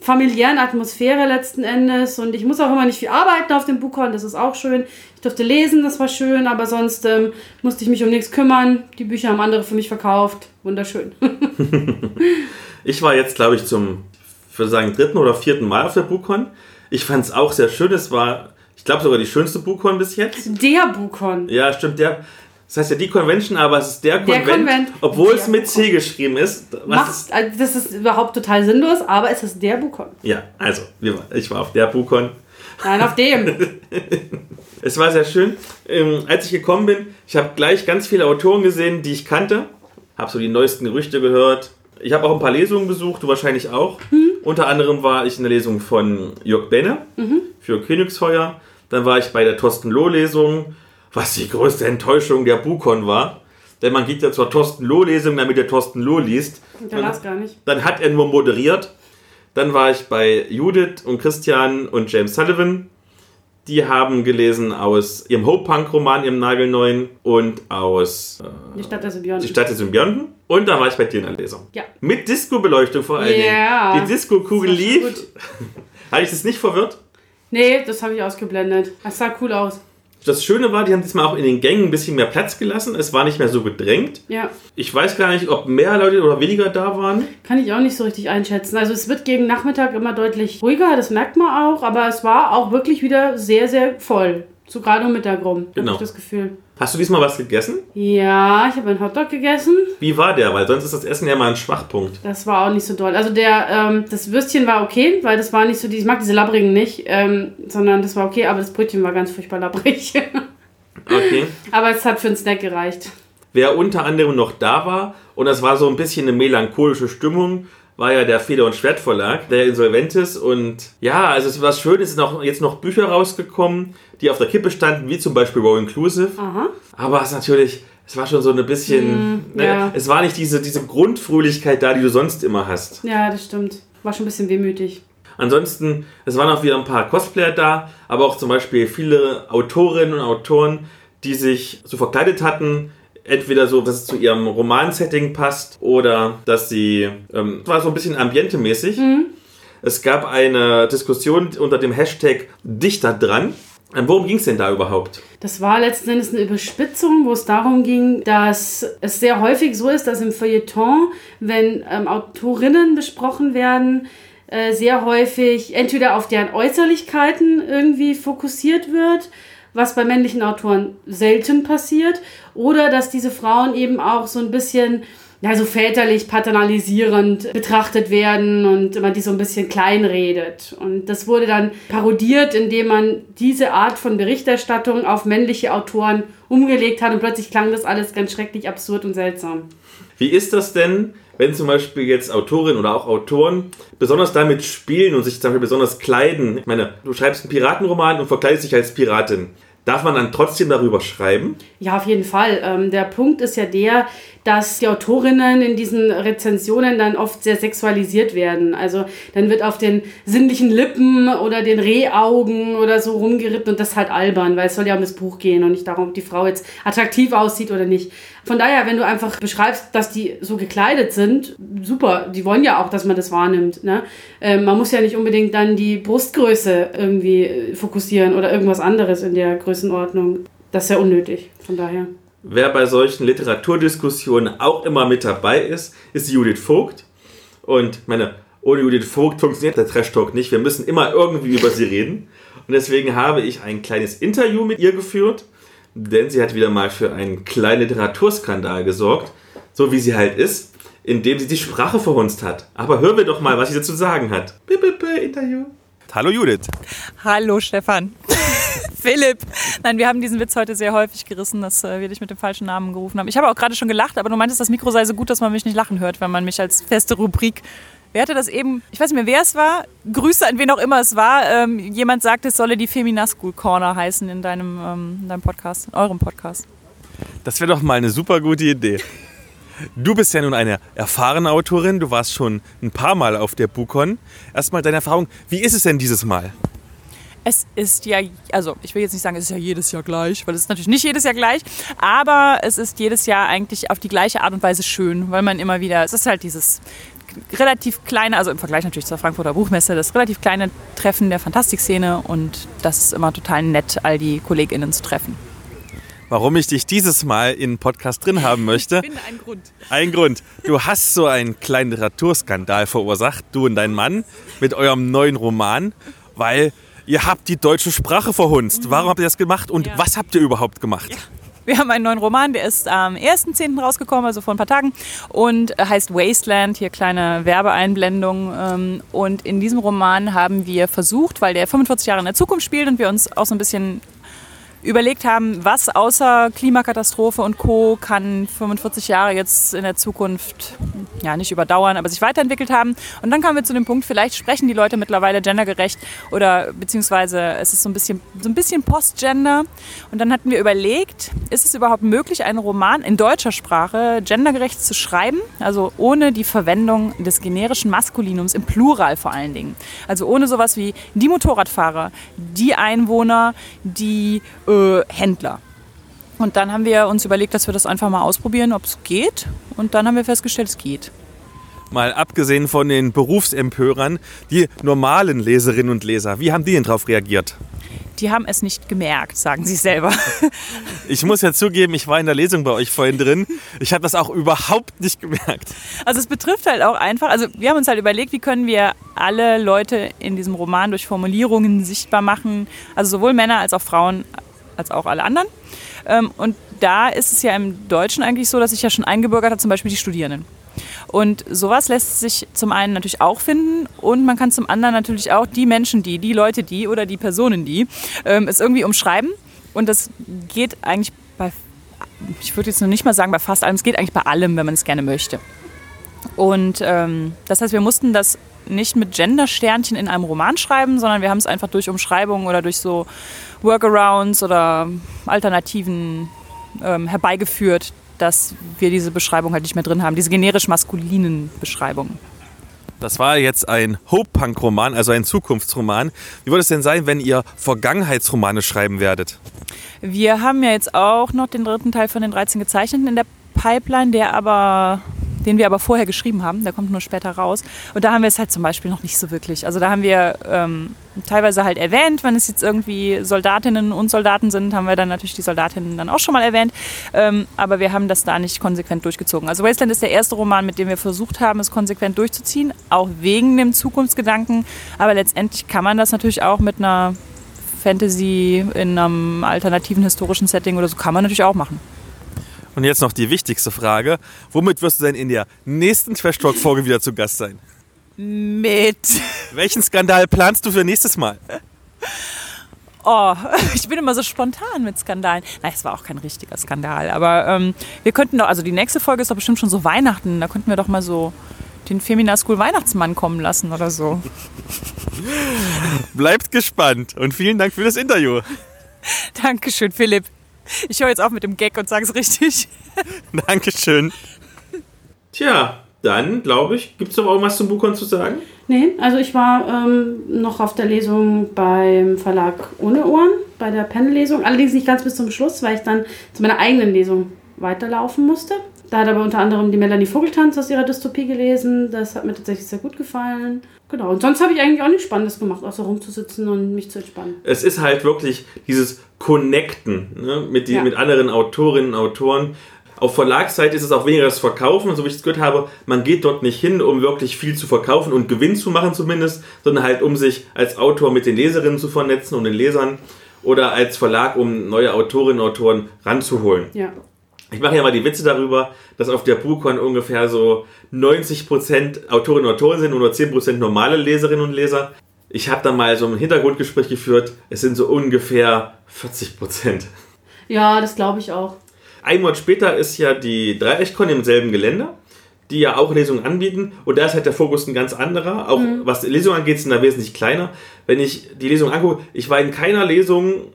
familiären Atmosphäre letzten Endes. Und ich muss auch immer nicht viel arbeiten auf dem Bukon, das ist auch schön. Ich durfte lesen, das war schön, aber sonst ähm, musste ich mich um nichts kümmern. Die Bücher haben andere für mich verkauft. Wunderschön. [LAUGHS] [LAUGHS] Ich war jetzt, glaube ich, zum, ich würde sagen, dritten oder vierten Mal auf der Bukon. Ich fand es auch sehr schön. Es war, ich glaube, sogar die schönste Bukon bis jetzt. Der Bukon. Ja, stimmt, der. Das heißt ja die Convention, aber es ist der Konvent, Konvent. obwohl es Der mit C geschrieben ist. Macht, also das ist überhaupt total sinnlos, aber es ist der Bukon. ja, also, ich war auf der Bukon. Nein, auf dem. [LAUGHS] Es war sehr schön. Ähm, als ich gekommen bin, ich habe gleich ganz viele Autoren gesehen, die ich kannte. Habe so die neuesten Gerüchte gehört. Ich habe auch ein paar Lesungen besucht, du wahrscheinlich auch. Unter anderem war ich in der Lesung von Jörg Benne für Königsfeuer. Dann war ich bei der Thorsten Loh-Lesung, was die größte Enttäuschung der Bukon war. Denn man geht ja zur Thorsten Loh-Lesung, damit der Thorsten Loh liest. Der las gar nicht. Dann hat er nur moderiert. Dann war ich bei Judith und Christian und James Sullivan. Die haben gelesen aus ihrem Hope-Punk-Roman, ihrem nagelneuen, und aus äh, Die Stadt der Symbionten. Die Stadt der Symbionten. Und dann war ich bei dir in der Lesung. Ja. Mit Disco-Beleuchtung vor allen Ja. Dingen. Die Disco-Kugel lief. [LAUGHS] Hatte ich das nicht verwirrt? Nee, das habe ich ausgeblendet. Das sah cool aus. Das Schöne war, die haben diesmal auch in den Gängen ein bisschen mehr Platz gelassen. Es war nicht mehr so gedrängt. Ja, Ich weiß gar nicht, ob mehr Leute oder weniger da waren. kann ich auch nicht so richtig einschätzen. Also es wird gegen Nachmittag immer deutlich ruhiger, das merkt man auch, aber es war auch wirklich wieder sehr, sehr voll. So gerade um Mittag rum, Genau. habe ich das Gefühl. Hast du diesmal was gegessen? Ja, ich habe einen Hotdog gegessen. Wie war der? Weil sonst ist das Essen ja mal ein Schwachpunkt. Das war auch nicht so doll. Also der, ähm, das Würstchen war okay, weil das war nicht so, die, ich mag diese labbrigen nicht, ähm, sondern das war okay, aber das Brötchen war ganz furchtbar labbrig. [LAUGHS] Okay. aber es hat für einen Snack gereicht. Wer unter anderem noch da war, und das war so ein bisschen eine melancholische Stimmung, war ja der Feder- und Schwertverlag, der insolvent ist. Und ja, also es war schön, es sind auch jetzt noch Bücher rausgekommen, die auf der Kippe standen, wie zum Beispiel Row Inclusive. Aha. Aber es ist natürlich, es war schon so ein bisschen, Mm, ne, ja. es war nicht diese, diese Grundfröhlichkeit da, die du sonst immer hast. Ja, das stimmt. War schon ein bisschen wehmütig. Ansonsten, es waren auch wieder ein paar Cosplayer da, aber auch zum Beispiel viele Autorinnen und Autoren, die sich so verkleidet hatten. Entweder so, dass es zu ihrem Romansetting passt oder dass sie, ähm, es war so ein bisschen ambientemäßig. Es gab eine Diskussion unter dem Hashtag Dichter dran. Ähm, Worum ging es denn da überhaupt? Das war letzten Endes eine Überspitzung, wo es darum ging, dass es sehr häufig so ist, dass im Feuilleton, wenn ähm, Autorinnen besprochen werden, äh, sehr häufig entweder auf deren Äußerlichkeiten irgendwie fokussiert wird, was bei männlichen Autoren selten passiert, oder dass diese Frauen eben auch so ein bisschen ja, so väterlich paternalisierend betrachtet werden und man die so ein bisschen kleinredet. Und das wurde dann parodiert, indem man diese Art von Berichterstattung auf männliche Autoren umgelegt hat und plötzlich klang das alles ganz schrecklich absurd und seltsam. Wie ist das denn, wenn zum Beispiel jetzt Autorinnen oder auch Autoren besonders damit spielen und sich zum Beispiel besonders kleiden? Ich meine, du schreibst einen Piratenroman und verkleidest dich als Piratin. Darf man dann trotzdem darüber schreiben? Ja, auf jeden Fall. Ähm, der Punkt ist ja der, dass die Autorinnen in diesen Rezensionen dann oft sehr sexualisiert werden. Also dann wird auf den sinnlichen Lippen oder den Rehaugen oder so rumgeritten und das halt albern, weil es soll ja um das Buch gehen und nicht darum, ob die Frau jetzt attraktiv aussieht oder nicht. Von daher, wenn du einfach beschreibst, dass die so gekleidet sind, super, die wollen ja auch, dass man das wahrnimmt. Ne? Ähm, man muss ja nicht unbedingt dann die Brustgröße irgendwie fokussieren oder irgendwas anderes in der Größenordnung. Das ist ja unnötig, von daher. Wer bei solchen Literaturdiskussionen auch immer mit dabei ist, ist Judith Vogt. Und meine, ohne Judith Vogt funktioniert der Trash Talk nicht. Wir müssen immer irgendwie über sie reden. Und deswegen habe ich ein kleines Interview mit ihr geführt, denn sie hat wieder mal für einen kleinen Literaturskandal gesorgt, so wie sie halt ist, indem sie die Sprache verhunzt hat. Aber hören wir doch mal, was sie dazu sagen hat. Bip, bip, bip, Interview. Hallo Judith. Hallo Stefan. [LAUGHS] Philipp. Nein, wir haben diesen Witz heute sehr häufig gerissen, dass äh, wir dich mit dem falschen Namen gerufen haben. Ich habe auch gerade schon gelacht, aber du meintest, das Mikro sei so gut, dass man mich nicht lachen hört, wenn man mich als feste Rubrik. Wer hatte das eben? Ich weiß nicht mehr, wer es war. Grüße an wen auch immer es war. Ähm, jemand sagte, es solle die Feminaschool Corner heißen in deinem, ähm, in deinem Podcast, in eurem Podcast. Das wäre doch mal eine super gute Idee. Du bist ja nun eine erfahrene Autorin, du warst schon ein paar Mal auf der Bukon. Erstmal deine Erfahrung, wie ist es denn dieses Mal? Es ist ja, also ich will jetzt nicht sagen, es ist ja jedes Jahr gleich, weil es ist natürlich nicht jedes Jahr gleich, aber es ist jedes Jahr eigentlich auf die gleiche Art und Weise schön, weil man immer wieder, es ist halt dieses relativ kleine, also im Vergleich natürlich zur Frankfurter Buchmesse, das relativ kleine Treffen der Fantastikszene und das ist immer total nett, all die KollegInnen zu treffen. Warum ich dich dieses Mal in Podcast drin haben möchte? [LAUGHS] finde einen Grund. Ein Grund. Du hast so einen kleinen Literaturskandal verursacht, du und dein Mann, mit eurem neuen Roman, weil ihr habt die deutsche Sprache verhunzt. Warum habt ihr das gemacht und Ja. was habt ihr überhaupt gemacht? Wir haben einen neuen Roman, der ist am 1.10. rausgekommen, also vor ein paar Tagen, und heißt Wasteland, hier kleine Werbeeinblendung. ähm, Und in diesem Roman haben wir versucht, weil der 45 Jahre in der Zukunft spielt und wir uns auch so ein bisschen überlegt haben, was außer Klimakatastrophe und Co. kann 45 Jahre jetzt in der Zukunft ja nicht überdauern, aber sich weiterentwickelt haben. Und dann kamen wir zu dem Punkt, vielleicht sprechen die Leute mittlerweile gendergerecht oder beziehungsweise es ist so ein bisschen, so ein bisschen Postgender. Und dann hatten wir überlegt, ist es überhaupt möglich, einen Roman in deutscher Sprache gendergerecht zu schreiben? Also ohne die Verwendung des generischen Maskulinums im Plural vor allen Dingen. Also ohne sowas wie die Motorradfahrer, die Einwohner, die äh, Händler. Und dann haben wir uns überlegt, dass wir das einfach mal ausprobieren, ob es geht. Und dann haben wir festgestellt, es geht. Mal abgesehen von den Berufsempörern, die normalen Leserinnen und Leser, wie haben die denn darauf reagiert? Die haben es nicht gemerkt, sagen sie selber. [LAUGHS] Ich muss ja zugeben, ich war in der Lesung bei euch vorhin drin. Ich habe das auch überhaupt nicht gemerkt. Also es betrifft halt auch einfach, also wir haben uns halt überlegt, wie können wir alle Leute in diesem Roman durch Formulierungen sichtbar machen, also sowohl Männer als auch Frauen, als auch alle anderen. Ähm, Und da ist es ja im Deutschen eigentlich so, dass sich ja schon eingebürgert hat, zum Beispiel die Studierenden. Und sowas lässt sich zum einen natürlich auch finden und man kann zum anderen natürlich auch die Menschen, die, die Leute, die oder die Personen, die ähm, es irgendwie umschreiben. Und das geht eigentlich bei ich würde jetzt noch nicht mal sagen bei fast allem, es geht eigentlich bei allem, wenn man es gerne möchte. Und ähm, das heißt, wir mussten das nicht mit Gender-Sternchen in einem Roman schreiben, sondern wir haben es einfach durch Umschreibungen oder durch so Workarounds oder Alternativen ähm, herbeigeführt, dass wir diese Beschreibung halt nicht mehr drin haben, diese generisch maskulinen Beschreibungen. Das war jetzt ein Hope-Punk-Roman, also ein Zukunftsroman. Wie würde es denn sein, wenn ihr Vergangenheitsromane schreiben werdet? Wir haben ja jetzt auch noch den dritten Teil von den 13 Gezeichneten in der Pipeline, der aber den wir aber vorher geschrieben haben. Der kommt nur später raus. Und da haben wir es halt zum Beispiel noch nicht so wirklich. Also da haben wir ähm, teilweise halt erwähnt, wenn es jetzt irgendwie Soldatinnen und Soldaten sind, haben wir dann natürlich die Soldatinnen dann auch schon mal erwähnt. Ähm, aber wir haben das da nicht konsequent durchgezogen. Also Wasteland ist der erste Roman, mit dem wir versucht haben, es konsequent durchzuziehen, auch wegen dem Zukunftsgedanken. Aber letztendlich kann man das natürlich auch mit einer Fantasy in einem alternativen historischen Setting oder so kann man natürlich auch machen. Und jetzt noch die wichtigste Frage. Womit wirst du denn in der nächsten Trash Talk Folge wieder zu Gast sein? Mit. Welchen Skandal planst du für nächstes Mal? Oh, [LAUGHS] ich bin immer so spontan mit Skandalen. Nein, es war auch kein richtiger Skandal. Aber ähm, wir könnten doch, also die nächste Folge ist doch bestimmt schon so Weihnachten. Da könnten wir doch mal so den Femina School Weihnachtsmann kommen lassen oder so. Bleibt gespannt und vielen Dank für das Interview. [LAUGHS] Dankeschön, Philipp. Ich höre jetzt auf mit dem Gag und sage es richtig. [LAUGHS] Dankeschön. Tja, dann glaube ich, gibt es noch irgendwas zum Buchhorn zu sagen? Nee, also ich war ähm, noch auf der Lesung beim Verlag Ohne Ohren, bei der Panel-Lesung. Allerdings nicht ganz bis zum Schluss, weil ich dann zu meiner eigenen Lesung weiterlaufen musste. Da hat aber unter anderem die Melanie Vogeltanz aus ihrer Dystopie gelesen. Das hat mir tatsächlich sehr gut gefallen. Genau. Und sonst habe ich eigentlich auch nichts Spannendes gemacht, außer rumzusitzen und mich zu entspannen. Es ist halt wirklich dieses Connecten ne, mit, die, Ja. mit anderen Autorinnen und Autoren. Auf Verlagsseite ist es auch weniger das Verkaufen, so wie ich es gehört habe. Man geht dort nicht hin, um wirklich viel zu verkaufen und Gewinn zu machen zumindest, sondern halt um sich als Autor mit den Leserinnen zu vernetzen und den Lesern oder als Verlag, um neue Autorinnen und Autoren ranzuholen. Ja. Ich mache ja mal die Witze darüber, dass auf der BuchCon ungefähr so 90% Autorinnen und Autoren sind und nur 10% normale Leserinnen und Leser. Ich habe da mal so ein Hintergrundgespräch geführt. Es sind so ungefähr 40%. Ja, das glaube ich auch. Ein Monat später ist ja die Dreieckkon im selben Gelände, die ja auch Lesungen anbieten. Und da ist halt der Fokus ein ganz anderer. Auch was die Lesung angeht, sind da wesentlich kleiner. Wenn ich die Lesung angucke, ich war in keiner Lesung,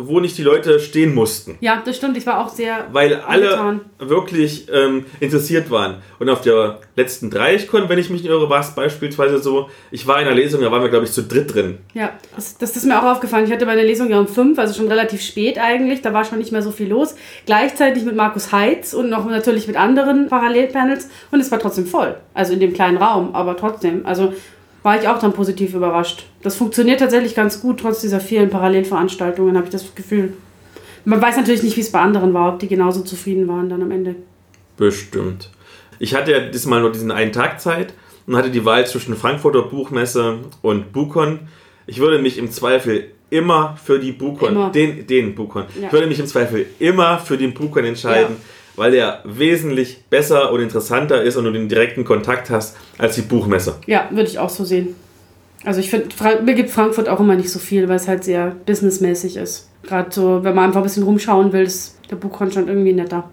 wo nicht die Leute stehen mussten. Ja, das stimmt. Ich war auch sehr. weil alle angetan. wirklich ähm, interessiert waren. Und auf der letzten Dreieckkon, wenn ich mich nicht irre, war es beispielsweise so, ich war in einer Lesung, da waren wir, glaube ich, zu dritt drin. Ja, das, das ist mir auch aufgefallen. Ich hatte bei der Lesung ja um fünf, also schon relativ spät eigentlich. Da war schon nicht mehr so viel los. Gleichzeitig mit Markus Heitz und noch natürlich mit anderen Parallelpanels. Und es war trotzdem voll. Also in dem kleinen Raum, aber trotzdem. Also war ich auch dann positiv überrascht. Das funktioniert tatsächlich ganz gut, trotz dieser vielen Parallelveranstaltungen, habe ich das Gefühl. Man weiß natürlich nicht, wie es bei anderen war, ob die genauso zufrieden waren dann am Ende. Bestimmt. Ich hatte ja diesmal nur diesen einen Tag Zeit und hatte die Wahl zwischen Frankfurter Buchmesse und Buchon. Ich würde mich im Zweifel immer für die Immer. den, den Buchon, Ja. ich würde mich im Zweifel immer für den Buchon entscheiden, weil der wesentlich besser und interessanter ist und du den direkten Kontakt hast als die Buchmesse. Ja, würde ich auch so sehen. Also ich finde, mir gibt Frankfurt auch immer nicht so viel, weil es halt sehr businessmäßig ist. Gerade so, wenn man einfach ein bisschen rumschauen will, ist der Buchhorn schon irgendwie netter.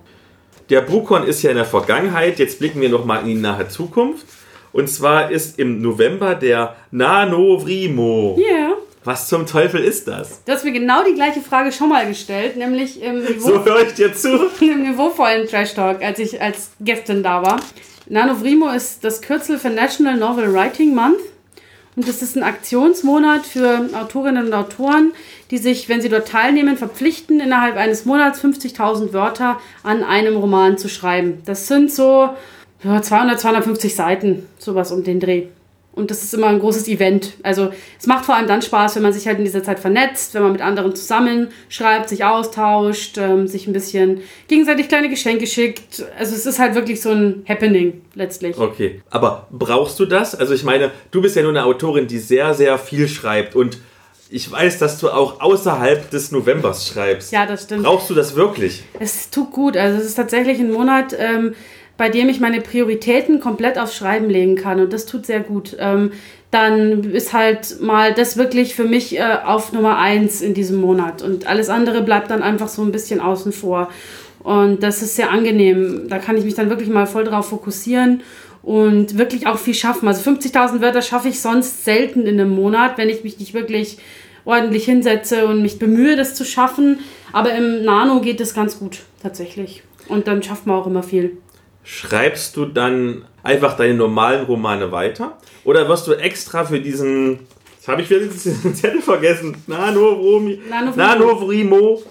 Der Buchhorn ist ja in der Vergangenheit, jetzt blicken wir nochmal in die nahe Zukunft. Und zwar ist im November der Nanovrimo. Ja. Yeah. Was zum Teufel ist das? Du hast mir genau die gleiche Frage schon mal gestellt, nämlich im, Niveau, So höre ich dir zu. [LAUGHS] im niveauvollen Trash Talk, als ich als Gästin da war. Nanovrimo ist das Kürzel für National Novel Writing Month. Und das ist ein Aktionsmonat für Autorinnen und Autoren, die sich, wenn sie dort teilnehmen, verpflichten, innerhalb eines Monats 50.000 Wörter an einem Roman zu schreiben. Das sind so ja, 200, 250 Seiten, sowas um den Dreh. Und das ist immer ein großes Event. Also es macht vor allem dann Spaß, wenn man sich halt in dieser Zeit vernetzt, wenn man mit anderen zusammen schreibt, sich austauscht, ähm, sich ein bisschen gegenseitig kleine Geschenke schickt. Also es ist halt wirklich so ein Happening letztlich. Okay, aber brauchst du das? Also ich meine, du bist ja nur eine Autorin, die sehr, sehr viel schreibt und ich weiß, dass du auch außerhalb des Novembers schreibst. Ja, das stimmt. Brauchst du das wirklich? Es tut gut. Also es ist tatsächlich ein Monat, ähm, bei dem ich meine Prioritäten komplett aufs Schreiben legen kann und das tut sehr gut. Ähm, dann ist halt mal das wirklich für mich äh, auf Nummer eins in diesem Monat und alles andere bleibt dann einfach so ein bisschen außen vor. Und das ist sehr angenehm. Da kann ich mich dann wirklich mal voll drauf fokussieren und wirklich auch viel schaffen. Also 50.000 Wörter schaffe ich sonst selten in einem Monat, wenn ich mich nicht wirklich ordentlich hinsetze und mich bemühe, das zu schaffen. Aber im Nano geht es ganz gut, tatsächlich. Und dann schafft man auch immer viel. Schreibst du dann einfach deine normalen Romane weiter? Oder wirst du extra für diesen. Jetzt habe ich wieder diesen [LAUGHS] Zettel vergessen. Nano, Romi, Nano, Nano Vrimo.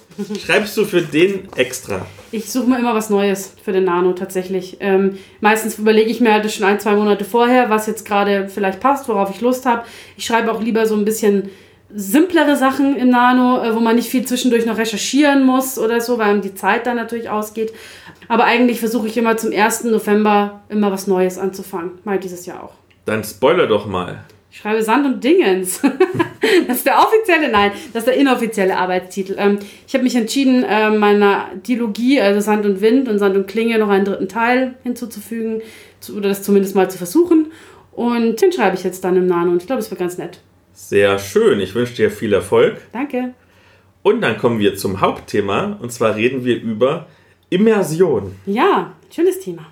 Schreibst du für den extra? Ich suche mir immer was Neues für den Nano tatsächlich. Ähm, meistens überlege ich mir halt schon ein, zwei Monate vorher, was jetzt gerade vielleicht passt, worauf ich Lust habe. Ich schreibe auch lieber so ein bisschen simplere Sachen im Nano, äh, wo man nicht viel zwischendurch noch recherchieren muss oder so, weil die Zeit dann natürlich ausgeht. Aber eigentlich versuche ich immer zum 1. November immer was Neues anzufangen. Mal dieses Jahr auch. Dann spoiler doch mal. Ich schreibe Sand und Dingens. [LAUGHS] das ist der offizielle, nein, das ist der inoffizielle Arbeitstitel. Ähm, ich habe mich entschieden, äh, meiner Dilogie, also Sand und Wind und Sand und Klinge, noch einen dritten Teil hinzuzufügen zu, oder das zumindest mal zu versuchen. Und den schreibe ich jetzt dann im Nano und ich glaube, es wird ganz nett. Sehr schön. Ich wünsche dir viel Erfolg. Danke. Und dann kommen wir zum Hauptthema. Und zwar reden wir über Immersion. Ja, schönes Thema.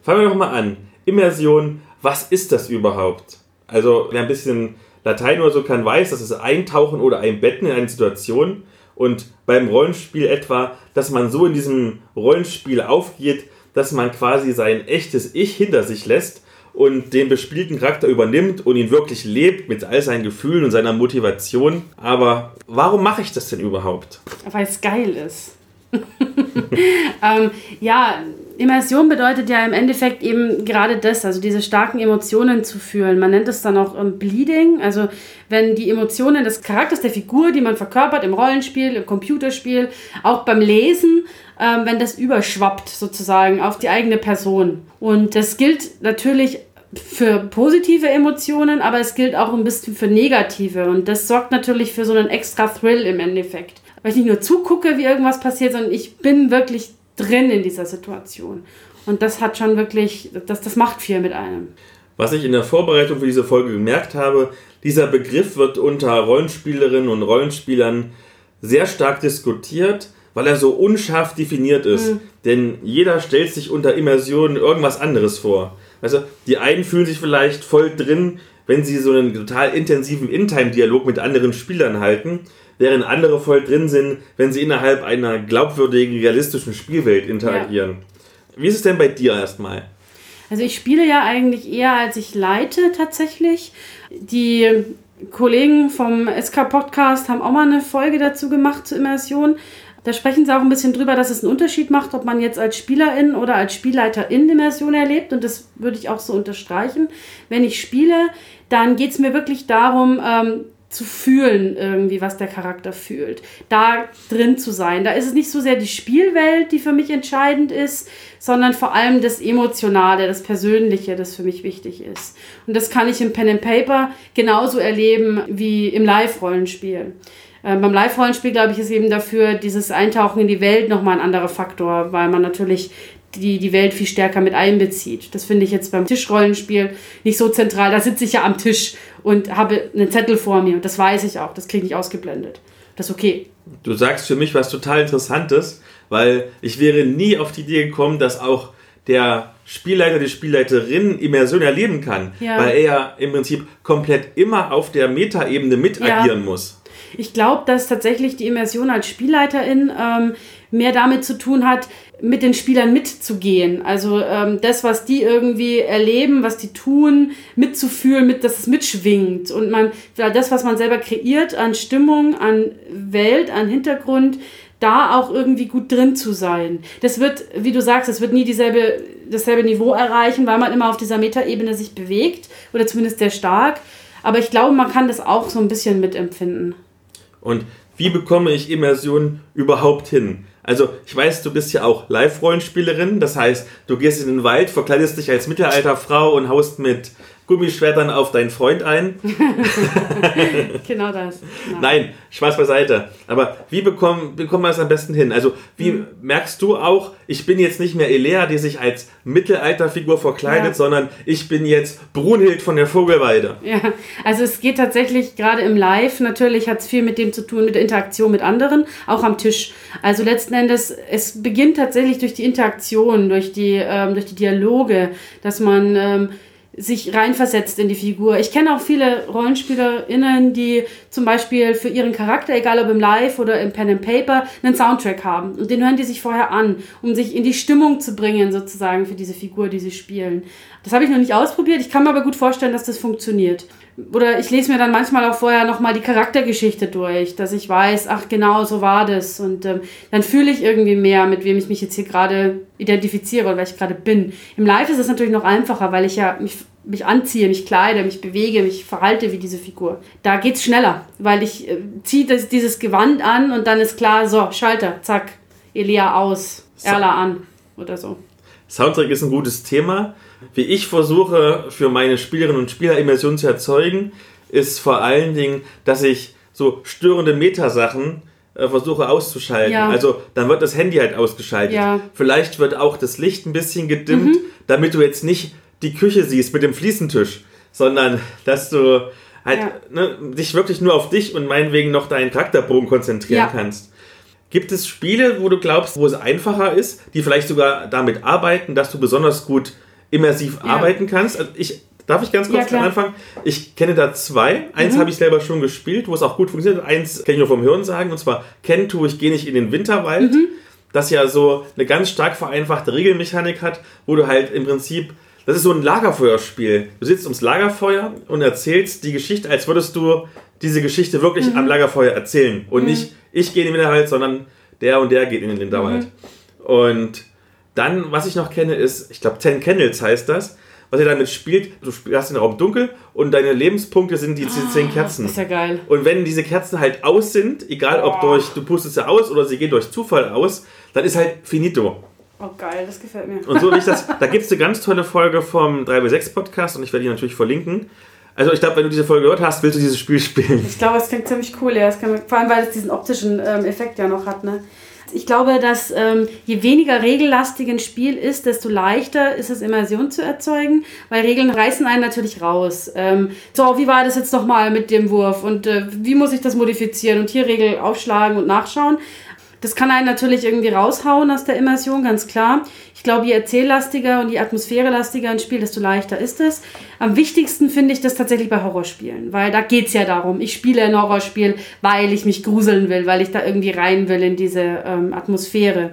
Fangen wir doch mal an. Immersion, was ist das überhaupt? Also, wer ein bisschen Latein oder so kann, weiß, das ist Eintauchen oder Einbetten in eine Situation. Und beim Rollenspiel etwa, dass man so in diesem Rollenspiel aufgeht, dass man quasi sein echtes Ich hinter sich lässt und den bespielten Charakter übernimmt und ihn wirklich lebt mit all seinen Gefühlen und seiner Motivation. Aber warum mache ich das denn überhaupt? Weil es geil ist. [LAUGHS] ähm, ja, Immersion bedeutet ja im Endeffekt eben gerade das, also diese starken Emotionen zu fühlen. Man nennt es dann auch ähm, Bleeding, also wenn die Emotionen des Charakters, der Figur, die man verkörpert im Rollenspiel, im Computerspiel, auch beim Lesen, ähm, wenn das überschwappt sozusagen auf die eigene Person. Und das gilt natürlich für positive Emotionen, aber es gilt auch ein bisschen für negative. Und das sorgt natürlich für so einen extra Thrill im Endeffekt. Weil ich nicht nur zugucke, wie irgendwas passiert, sondern ich bin wirklich drin in dieser Situation. Und das hat schon wirklich, das, das macht viel mit einem. Was ich in der Vorbereitung für diese Folge gemerkt habe, dieser Begriff wird unter Rollenspielerinnen und Rollenspielern sehr stark diskutiert, weil er so unscharf definiert ist. Mhm. Denn jeder stellt sich unter Immersion irgendwas anderes vor. Also die einen fühlen sich vielleicht voll drin, wenn sie so einen total intensiven In-Time-Dialog mit anderen Spielern halten, während andere voll drin sind, wenn sie innerhalb einer glaubwürdigen, realistischen Spielwelt interagieren. Ja. Wie ist es denn bei dir erstmal? Also ich spiele ja eigentlich eher, als ich leite tatsächlich. Die Kollegen vom SK Podcast haben auch mal eine Folge dazu gemacht zur Immersion. Da sprechen sie auch ein bisschen drüber, dass es einen Unterschied macht, ob man jetzt als Spielerin oder als Spielleiterin Immersion erlebt. Und das würde ich auch so unterstreichen. Wenn ich spiele, dann geht es mir wirklich darum, ähm, zu fühlen, irgendwie, was der Charakter fühlt. Da drin zu sein. Da ist es nicht so sehr die Spielwelt, die für mich entscheidend ist, sondern vor allem das Emotionale, das Persönliche, das für mich wichtig ist. Und das kann ich im Pen and Paper genauso erleben wie im Live-Rollenspiel. Äh, beim Live-Rollenspiel, glaube ich, ist eben dafür dieses Eintauchen in die Welt nochmal ein anderer Faktor, weil man natürlich die, die Welt viel stärker mit einbezieht. Das finde ich jetzt beim Tischrollenspiel nicht so zentral. Da sitze ich ja am Tisch und habe einen Zettel vor mir und das weiß ich auch. Das kriege ich ausgeblendet. Das ist okay. Du sagst für mich was total Interessantes, weil ich wäre nie auf die Idee gekommen, dass auch der Spielleiter, die Spielleiterin Immersion erleben kann, ja. weil er ja im Prinzip komplett immer auf der Metaebene mit ja. agieren muss. Ich glaube, dass tatsächlich die Immersion als Spielleiterin ähm, mehr damit zu tun hat, mit den Spielern mitzugehen. Also ähm, das, was die irgendwie erleben, was die tun, mitzufühlen, mit, dass es mitschwingt. Und man, das, was man selber kreiert an Stimmung, an Welt, an Hintergrund, da auch irgendwie gut drin zu sein. Das wird, wie du sagst, es wird nie dieselbe, dasselbe Niveau erreichen, weil man immer auf dieser Metaebene sich bewegt oder zumindest sehr stark. Aber ich glaube, man kann das auch so ein bisschen mitempfinden. Und wie bekomme ich Immersion überhaupt hin? Also, ich weiß, du bist ja auch Live-Rollenspielerin, das heißt, du gehst in den Wald, verkleidest dich als Mittelalterfrau und haust mit Gummischwertern auf deinen Freund ein. [LAUGHS] genau das. Ja. Nein, Spaß beiseite. Aber wie bekommen, bekommen wir es am besten hin? Also, wie Mhm. merkst du auch, ich bin jetzt nicht mehr Elea, die sich als Mittelalterfigur verkleidet, Ja. sondern ich bin jetzt Brunhild von der Vogelweide. Ja, also es geht tatsächlich gerade im Live, natürlich hat es viel mit dem zu tun, mit der Interaktion mit anderen, auch am Tisch. Also letzten Endes, es beginnt tatsächlich durch die Interaktion, durch die, ähm, durch die Dialoge, dass man ähm, sich reinversetzt in die Figur. Ich kenne auch viele RollenspielerInnen, die zum Beispiel für ihren Charakter, egal ob im Live oder im Pen and Paper, einen Soundtrack haben. Und den hören die sich vorher an, um sich in die Stimmung zu bringen, sozusagen, für diese Figur, die sie spielen. Das habe ich noch nicht ausprobiert. Ich kann mir aber gut vorstellen, dass das funktioniert. Oder ich lese mir dann manchmal auch vorher nochmal die Charaktergeschichte durch, dass ich weiß, ach genau, so war das. Und ähm, dann fühle ich irgendwie mehr, mit wem ich mich jetzt hier gerade identifiziere oder wer ich gerade bin. Im Live ist es natürlich noch einfacher, weil ich ja mich, mich anziehe, mich kleide, mich bewege, mich verhalte wie diese Figur. Da geht's schneller, weil ich äh, ziehe das, dieses Gewand an und dann ist klar, so, Schalter, zack, Elia aus, Erla an oder so. Soundtrack ist ein gutes Thema. Wie ich versuche, für meine Spielerinnen und Spieler Immersion zu erzeugen, ist vor allen Dingen, dass ich so störende Metasachen äh, versuche auszuschalten. Ja. Also dann wird das Handy halt ausgeschaltet. Ja. Vielleicht wird auch das Licht ein bisschen gedimmt, damit du jetzt nicht die Küche siehst mit dem Fliesentisch, sondern dass du halt Ja. ne, dich wirklich nur auf dich und meinetwegen noch deinen Charakterbogen konzentrieren kannst. Gibt es Spiele, wo du glaubst, wo es einfacher ist, die vielleicht sogar damit arbeiten, dass du besonders gut immersiv Ja. arbeiten kannst? Also ich, darf ich ganz Ja, kurz am klar. Anfang? Ich kenne da zwei. Eins habe ich selber schon gespielt, wo es auch gut funktioniert. Eins kann ich nur vom Hören sagen, und zwar Ken tu ich gehe nicht in den Winterwald. Das ja so eine ganz stark vereinfachte Regelmechanik hat, wo du halt im Prinzip das ist so ein Lagerfeuerspiel. Du sitzt ums Lagerfeuer und erzählst die Geschichte, als würdest du diese Geschichte wirklich am Lagerfeuer erzählen. Und nicht, ich gehe in den Winterwald, sondern der und der geht in den Winterwald. Und dann, was ich noch kenne, ist, ich glaube, Ten Candles heißt das. Was ihr damit spielt, du hast den Raum dunkel und deine Lebenspunkte sind die zehn Kerzen. Ist ja geil. Und wenn diese Kerzen halt aus sind, egal ob durch, du pustest sie aus oder sie gehen durch Zufall aus, dann ist halt finito. Oh, geil, das gefällt mir. Und so wie ich das, da gibt es eine ganz tolle Folge vom 3W6 Podcast und ich werde die natürlich verlinken. Also ich glaube, wenn du diese Folge gehört hast, willst du dieses Spiel spielen. Ich glaube, es klingt ziemlich cool, ja. Kann, vor allem, weil es diesen optischen ähm, Effekt ja noch hat, ne? Ich glaube, dass ähm, je weniger regellastig ein Spiel ist, desto leichter ist es, Immersion zu erzeugen, weil Regeln reißen einen natürlich raus. Ähm, so, wie war das jetzt nochmal mit dem Wurf und äh, wie muss ich das modifizieren und hier Regel aufschlagen und nachschauen. Das kann einen natürlich irgendwie raushauen aus der Immersion, ganz klar. Ich glaube, je erzähllastiger und je atmosphärelastiger ein Spiel, desto leichter ist es. Am wichtigsten finde ich das tatsächlich bei Horrorspielen, weil da geht es ja darum, ich spiele ein Horrorspiel, weil ich mich gruseln will, weil ich da irgendwie rein will in diese ähm, Atmosphäre.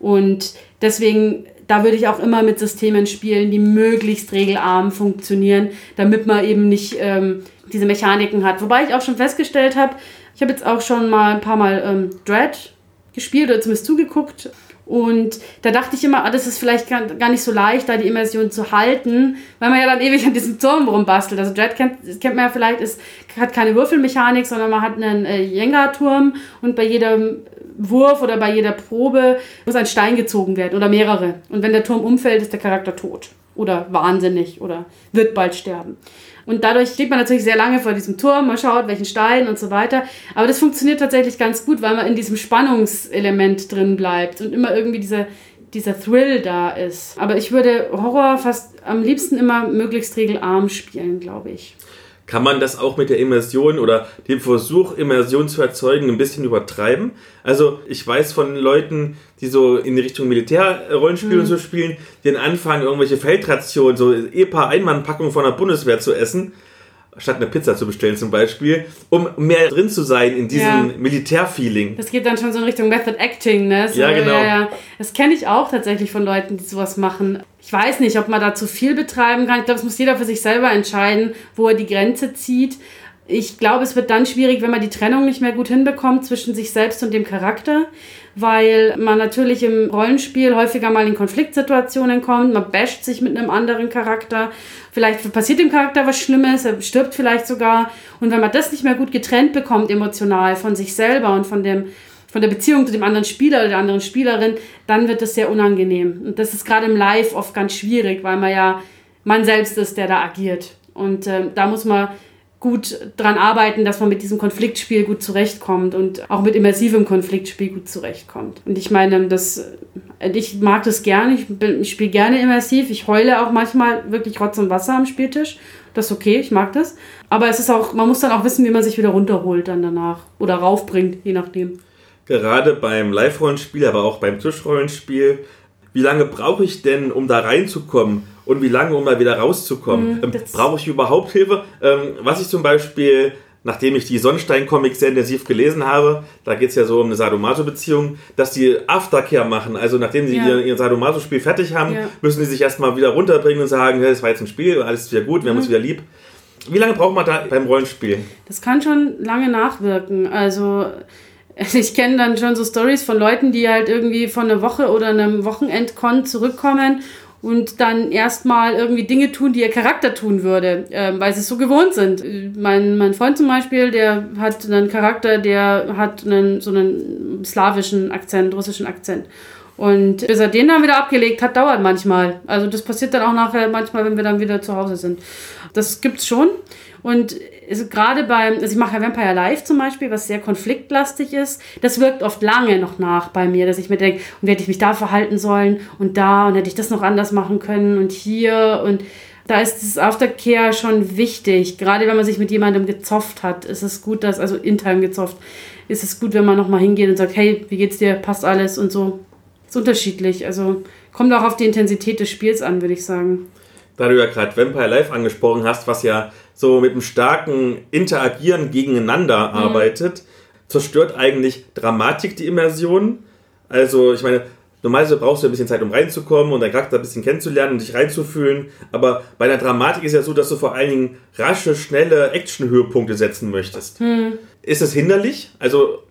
Und deswegen, da würde ich auch immer mit Systemen spielen, die möglichst regelarm funktionieren, damit man eben nicht ähm, diese Mechaniken hat. Wobei ich auch schon festgestellt habe, ich habe jetzt auch schon mal ein paar Mal ähm, Dread gespielt oder zumindest zugeguckt. Und da dachte ich immer, ah, das ist vielleicht gar, nicht so leicht, da die Immersion zu halten, weil man ja dann ewig an diesem Turm rumbastelt. Also Dread kennt, kennt man ja vielleicht, ist, hat keine Würfelmechanik, sondern man hat einen äh, Jenga-Turm und bei jedem Wurf oder bei jeder Probe muss ein Stein gezogen werden oder mehrere. Und wenn der Turm umfällt, ist der Charakter tot oder wahnsinnig oder wird bald sterben. Und dadurch steht man natürlich sehr lange vor diesem Turm, man schaut, welchen Stein und so weiter. Aber das funktioniert tatsächlich ganz gut, weil man in diesem Spannungselement drin bleibt und immer irgendwie dieser, dieser Thrill da ist. Aber ich würde Horror fast am liebsten immer möglichst regelarm spielen, glaube ich. Kann man das auch mit der Immersion oder dem Versuch, Immersion zu erzeugen, ein bisschen übertreiben? Also ich weiß von Leuten, die so in die Richtung Militärrollenspiele und so spielen, die dann anfangen, irgendwelche Feldrationen, so EPA-Einmannpackungen von der Bundeswehr zu essen, statt eine Pizza zu bestellen zum Beispiel, um mehr drin zu sein in diesem Ja. Militärfeeling. Das geht dann schon so in Richtung Method Acting, ne? So, Ja, genau. Ja, ja. Das kenne ich auch tatsächlich von Leuten, die sowas machen. Ich weiß nicht, ob man da zu viel betreiben kann. Ich glaube, das muss jeder für sich selber entscheiden, wo er die Grenze zieht. Ich glaube, es wird dann schwierig, wenn man die Trennung nicht mehr gut hinbekommt zwischen sich selbst und dem Charakter, weil man natürlich im Rollenspiel häufiger mal in Konfliktsituationen kommt. Man basht sich mit einem anderen Charakter. Vielleicht passiert dem Charakter was Schlimmes, er stirbt vielleicht sogar. Und wenn man das nicht mehr gut getrennt bekommt, emotional von sich selber und von dem von der Beziehung zu dem anderen Spieler oder der anderen Spielerin, dann wird das sehr unangenehm. Und das ist gerade im Live oft ganz schwierig, weil man ja man selbst ist, der da agiert. Und äh, da muss man gut dran arbeiten, dass man mit diesem Konfliktspiel gut zurechtkommt und auch mit immersivem Konfliktspiel gut zurechtkommt. Und ich meine, das, ich mag das gerne, ich, ich spiele gerne immersiv, ich heule auch manchmal wirklich Rotz und Wasser am Spieltisch. Das ist okay, ich mag das. Aber es ist auch, man muss dann auch wissen, wie man sich wieder runterholt dann danach oder raufbringt, je nachdem. Gerade beim Live-Rollenspiel, aber auch beim Tischrollenspiel, wie lange brauche ich denn, um da reinzukommen? Und wie lange, um mal wieder rauszukommen. Mhm, ähm, Brauche ich überhaupt Hilfe? Ähm, was ich zum Beispiel, nachdem ich die Sonnenstein-Comics sehr intensiv gelesen habe, da geht es ja so um eine Sadomaso-Beziehung, dass die Aftercare machen. Also nachdem sie ja. ihr, ihr Sadomaso-Spiel fertig haben, ja. müssen sie sich erstmal wieder runterbringen und sagen, das war jetzt ein Spiel, alles ist wieder gut, wir mhm. haben uns wieder lieb. Wie lange braucht man da beim Rollenspiel? Das kann schon lange nachwirken. Also [LAUGHS] ich kenne dann schon so Stories von Leuten, die halt irgendwie von einer Woche oder einem Wochenendkon zurückkommen und dann erstmal irgendwie Dinge tun, die ihr Charakter tun würde, äh, weil sie es so gewohnt sind. Mein, mein Freund zum Beispiel, der hat einen Charakter, der hat einen, so einen slawischen Akzent, russischen Akzent. Und bis er den dann wieder abgelegt hat, dauert manchmal. Also das passiert dann auch nachher manchmal, wenn wir dann wieder zu Hause sind. Das gibt's schon. Und gerade beim, also ich mache ja Vampire Live zum Beispiel, was sehr konfliktlastig ist, das wirkt oft lange noch nach bei mir, dass ich mir denke, und hätte ich mich da verhalten sollen und da und hätte ich das noch anders machen können und hier und da ist das Aftercare schon wichtig. Gerade wenn man sich mit jemandem gezofft hat, ist es gut, dass, also intern gezofft, ist es gut, wenn man nochmal hingeht und sagt, hey, wie geht's dir, passt alles und so. Ist unterschiedlich. Also kommt auch auf die Intensität des Spiels an, würde ich sagen. Da du ja gerade Vampire Live angesprochen hast, was ja so mit einem starken Interagieren gegeneinander mhm. arbeitet, zerstört eigentlich Dramatik die Immersion. Also, ich meine, normalerweise brauchst du ein bisschen Zeit, um reinzukommen und deinen Charakter ein bisschen kennenzulernen und dich reinzufühlen. Aber bei der Dramatik ist ja so, dass du vor allen Dingen rasche, schnelle Action-Höhepunkte setzen möchtest. Mhm. Ist es hinderlich? Also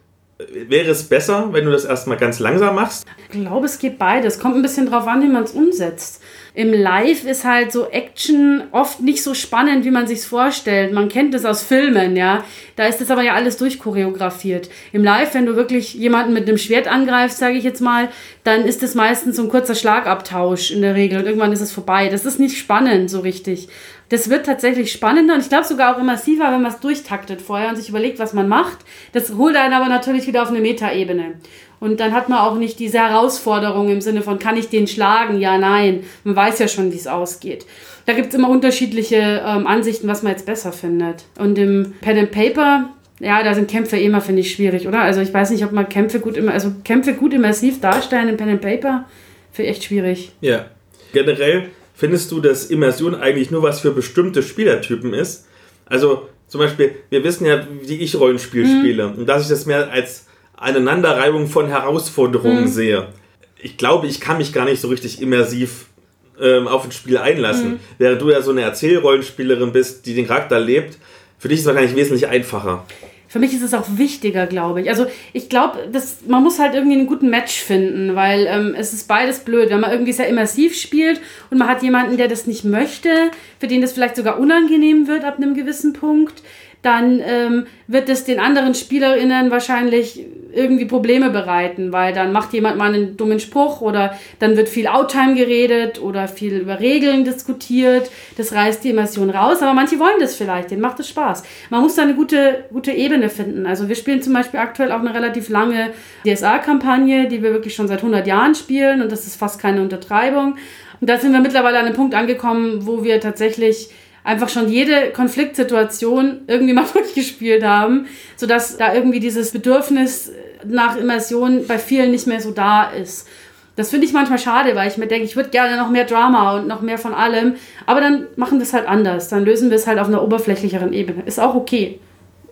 wäre es besser, wenn du das erstmal ganz langsam machst? Ich glaube, es geht beides. Kommt ein bisschen drauf an, wie man es umsetzt im Live ist halt so Action oft nicht so spannend, wie man sich's vorstellt. Man kennt das aus Filmen, ja. Da ist das aber ja alles durchchoreografiert. Im Live, wenn du wirklich jemanden mit einem Schwert angreifst, sage ich jetzt mal, dann ist das meistens so ein kurzer Schlagabtausch in der Regel und irgendwann ist es vorbei. Das ist nicht spannend so richtig. Das wird tatsächlich spannender und ich glaube sogar auch immersiver, wenn man es durchtaktet vorher und sich überlegt, was man macht. Das holt einen aber natürlich wieder auf eine Metaebene. Und dann hat man auch nicht diese Herausforderung im Sinne von, kann ich den schlagen? Ja, nein. Man weiß ja schon, wie es ausgeht. Da gibt es immer unterschiedliche ähm, Ansichten, was man jetzt besser findet. Und im Pen and Paper, ja, da sind Kämpfe immer, finde ich, schwierig, oder? Also ich weiß nicht, ob man Kämpfe gut immer, also Kämpfe gut immersiv darstellen im Pen and Paper, finde ich echt schwierig. Ja. Generell findest du, dass Immersion eigentlich nur was für bestimmte Spielertypen ist? Also zum Beispiel, wir wissen ja, wie ich Rollenspiel mhm. spiele und dass ich das mehr als Aneinanderreibung von Herausforderungen mhm. sehe. Ich glaube, ich kann mich gar nicht so richtig immersiv ähm, auf ein Spiel einlassen. Mhm. Während du ja so eine Erzählrollenspielerin bist, die den Charakter lebt, für dich ist es wahrscheinlich wesentlich einfacher. Für mich ist es auch wichtiger, glaube ich. Also ich glaube, man muss halt irgendwie einen guten Match finden, weil ähm, es ist beides blöd. Wenn man irgendwie sehr immersiv spielt und man hat jemanden, der das nicht möchte, für den das vielleicht sogar unangenehm wird ab einem gewissen Punkt, dann ähm, wird es den anderen SpielerInnen wahrscheinlich irgendwie Probleme bereiten, weil dann macht jemand mal einen dummen Spruch oder dann wird viel Outtime geredet oder viel über Regeln diskutiert. Das reißt die Immersion raus, aber manche wollen das vielleicht, denen macht es Spaß. Man muss da eine gute, gute Ebene finden. Also wir spielen zum Beispiel aktuell auch eine relativ lange DSA-Kampagne, die wir wirklich schon seit 100 Jahren spielen und das ist fast keine Untertreibung. Und da sind wir mittlerweile an einem Punkt angekommen, wo wir tatsächlich einfach schon jede Konfliktsituation irgendwie [LAUGHS] mal durchgespielt haben, sodass da irgendwie dieses Bedürfnis nach Immersion bei vielen nicht mehr so da ist. Das finde ich manchmal schade, weil ich mir denke, ich würde gerne noch mehr Drama und noch mehr von allem. Aber dann machen wir es halt anders. Dann lösen wir es halt auf einer oberflächlicheren Ebene. Ist auch okay.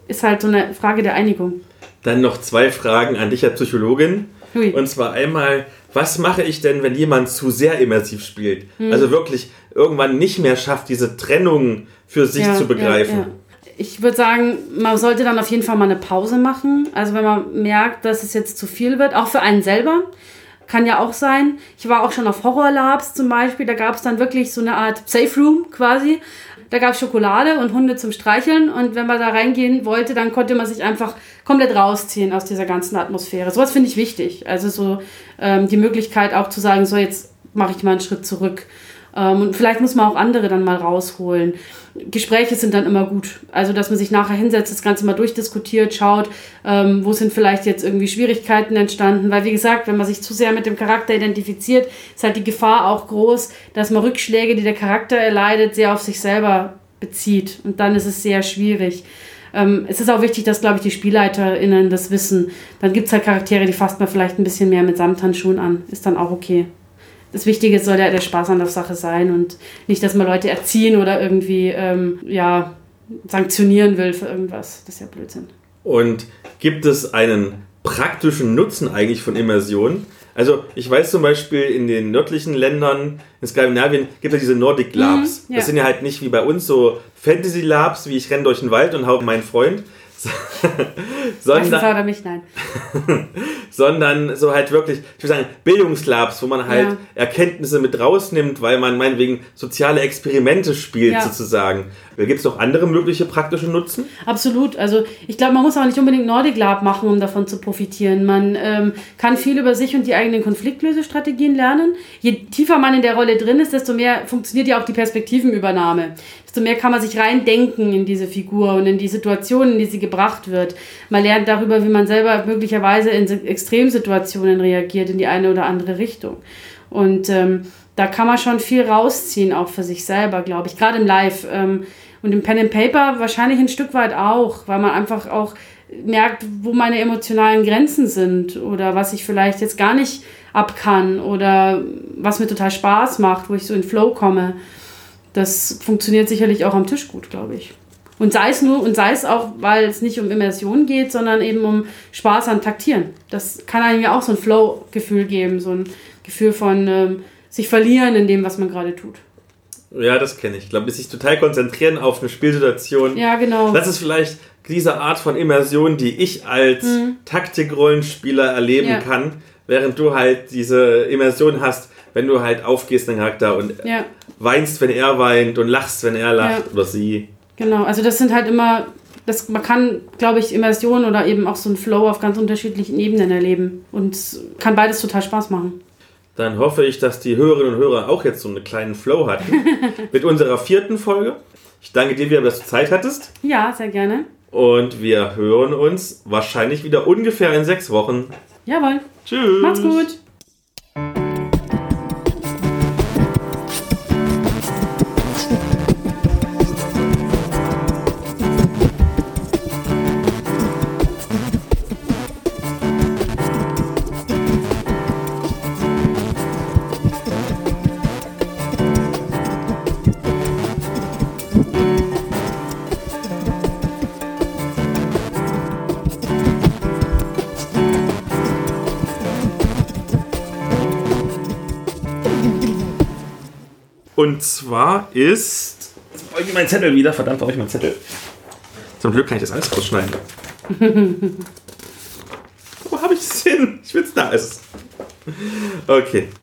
Ist halt so eine Frage der Einigung. Dann noch zwei Fragen an dich als Psychologin. Hui. Und zwar einmal, was mache ich denn, wenn jemand zu sehr immersiv spielt? Hm. Also wirklich irgendwann nicht mehr schafft, diese Trennung für sich ja, zu begreifen. Ja. Ich würde sagen, man sollte dann auf jeden Fall mal eine Pause machen. Also wenn man merkt, dass es jetzt zu viel wird, auch für einen selber. Kann ja auch sein. Ich war auch schon auf Horror Labs zum Beispiel. Da gab es dann wirklich so eine Art Safe Room quasi. Da gab es Schokolade und Hunde zum Streicheln. Und wenn man da reingehen wollte, dann konnte man sich einfach komplett rausziehen aus dieser ganzen Atmosphäre. Sowas finde ich wichtig. Also so ähm, die Möglichkeit auch zu sagen, so jetzt mache ich mal einen Schritt zurück. Ähm, und vielleicht muss man auch andere dann mal rausholen. Gespräche sind dann immer gut. Also, dass man sich nachher hinsetzt, das Ganze mal durchdiskutiert, schaut, ähm, wo sind vielleicht jetzt irgendwie Schwierigkeiten entstanden. Weil, wie gesagt, wenn man sich zu sehr mit dem Charakter identifiziert, ist halt die Gefahr auch groß, dass man Rückschläge, die der Charakter erleidet, sehr auf sich selber bezieht. Und dann ist es sehr schwierig. Ähm, es ist auch wichtig, dass, glaube ich, die SpielleiterInnen das wissen. Dann gibt es halt Charaktere, die fasst man vielleicht ein bisschen mehr mit Samthandschuhen an. Ist dann auch okay das Wichtige soll ja der Spaß an der Sache sein und nicht, dass man Leute erziehen oder irgendwie ähm, ja, sanktionieren will für irgendwas. Das ist ja Blödsinn. Und gibt es einen praktischen Nutzen eigentlich von Immersion? Also ich weiß zum Beispiel in den nördlichen Ländern, in Skandinavien, gibt es diese Nordic Labs. Mhm, ja. Das sind ja halt nicht wie bei uns so Fantasy Labs, wie ich renne durch den Wald und hau meinen Freund, [LAUGHS] sondern, oder mich, nein. [LAUGHS] sondern so halt wirklich, ich würde sagen, Bildungslabs, wo man halt ja. Erkenntnisse mit rausnimmt, weil man meinetwegen soziale Experimente spielt ja. sozusagen. Gibt es noch andere mögliche praktische Nutzen? Absolut. Also ich glaube, man muss auch nicht unbedingt Nordic Lab machen, um davon zu profitieren. Man ähm, kann viel über sich und die eigenen Konfliktlösestrategien lernen. Je tiefer man in der Rolle drin ist, desto mehr funktioniert ja auch die Perspektivenübernahme desto mehr kann man sich reindenken in diese Figur und in die Situationen, in die sie gebracht wird. Man lernt darüber, wie man selber möglicherweise in Extremsituationen reagiert, in die eine oder andere Richtung. Und ähm, da kann man schon viel rausziehen, auch für sich selber, glaube ich, gerade im Live. Ähm, und im Pen and Paper wahrscheinlich ein Stück weit auch, weil man einfach auch merkt, wo meine emotionalen Grenzen sind oder was ich vielleicht jetzt gar nicht ab kann oder was mir total Spaß macht, wo ich so in Flow komme das funktioniert sicherlich auch am Tisch gut, glaube ich. Und sei es nur, und sei es auch, weil es nicht um Immersion geht, sondern eben um Spaß an Taktieren. Das kann einem ja auch so ein Flow-Gefühl geben, so ein Gefühl von ähm, sich verlieren in dem, was man gerade tut. Ja, das kenne ich. Ich glaube, sich total konzentrieren auf eine Spielsituation. Ja, genau. Das ist vielleicht diese Art von Immersion, die ich als mhm. Taktikrollenspieler erleben ja. kann, während du halt diese Immersion hast, wenn du halt aufgehst in den Charakter und ja. weinst, wenn er weint und lachst, wenn er lacht ja. oder sie. Genau, also das sind halt immer, das, man kann, glaube ich, Immersion oder eben auch so ein Flow auf ganz unterschiedlichen Ebenen erleben und kann beides total Spaß machen. Dann hoffe ich, dass die Hörerinnen und Hörer auch jetzt so einen kleinen Flow hatten [LAUGHS] mit unserer vierten Folge. Ich danke dir wieder, dass du Zeit hattest. Ja, sehr gerne. Und wir hören uns wahrscheinlich wieder ungefähr in sechs Wochen. Jawohl. Tschüss. Macht's gut. Und zwar ist. Jetzt brauche ich meinen Zettel wieder. Verdammt, brauche ich meinen Zettel. Zum Glück kann ich das alles rausschneiden. [LAUGHS] Wo habe ich es hin? Ich will es da ist. Okay.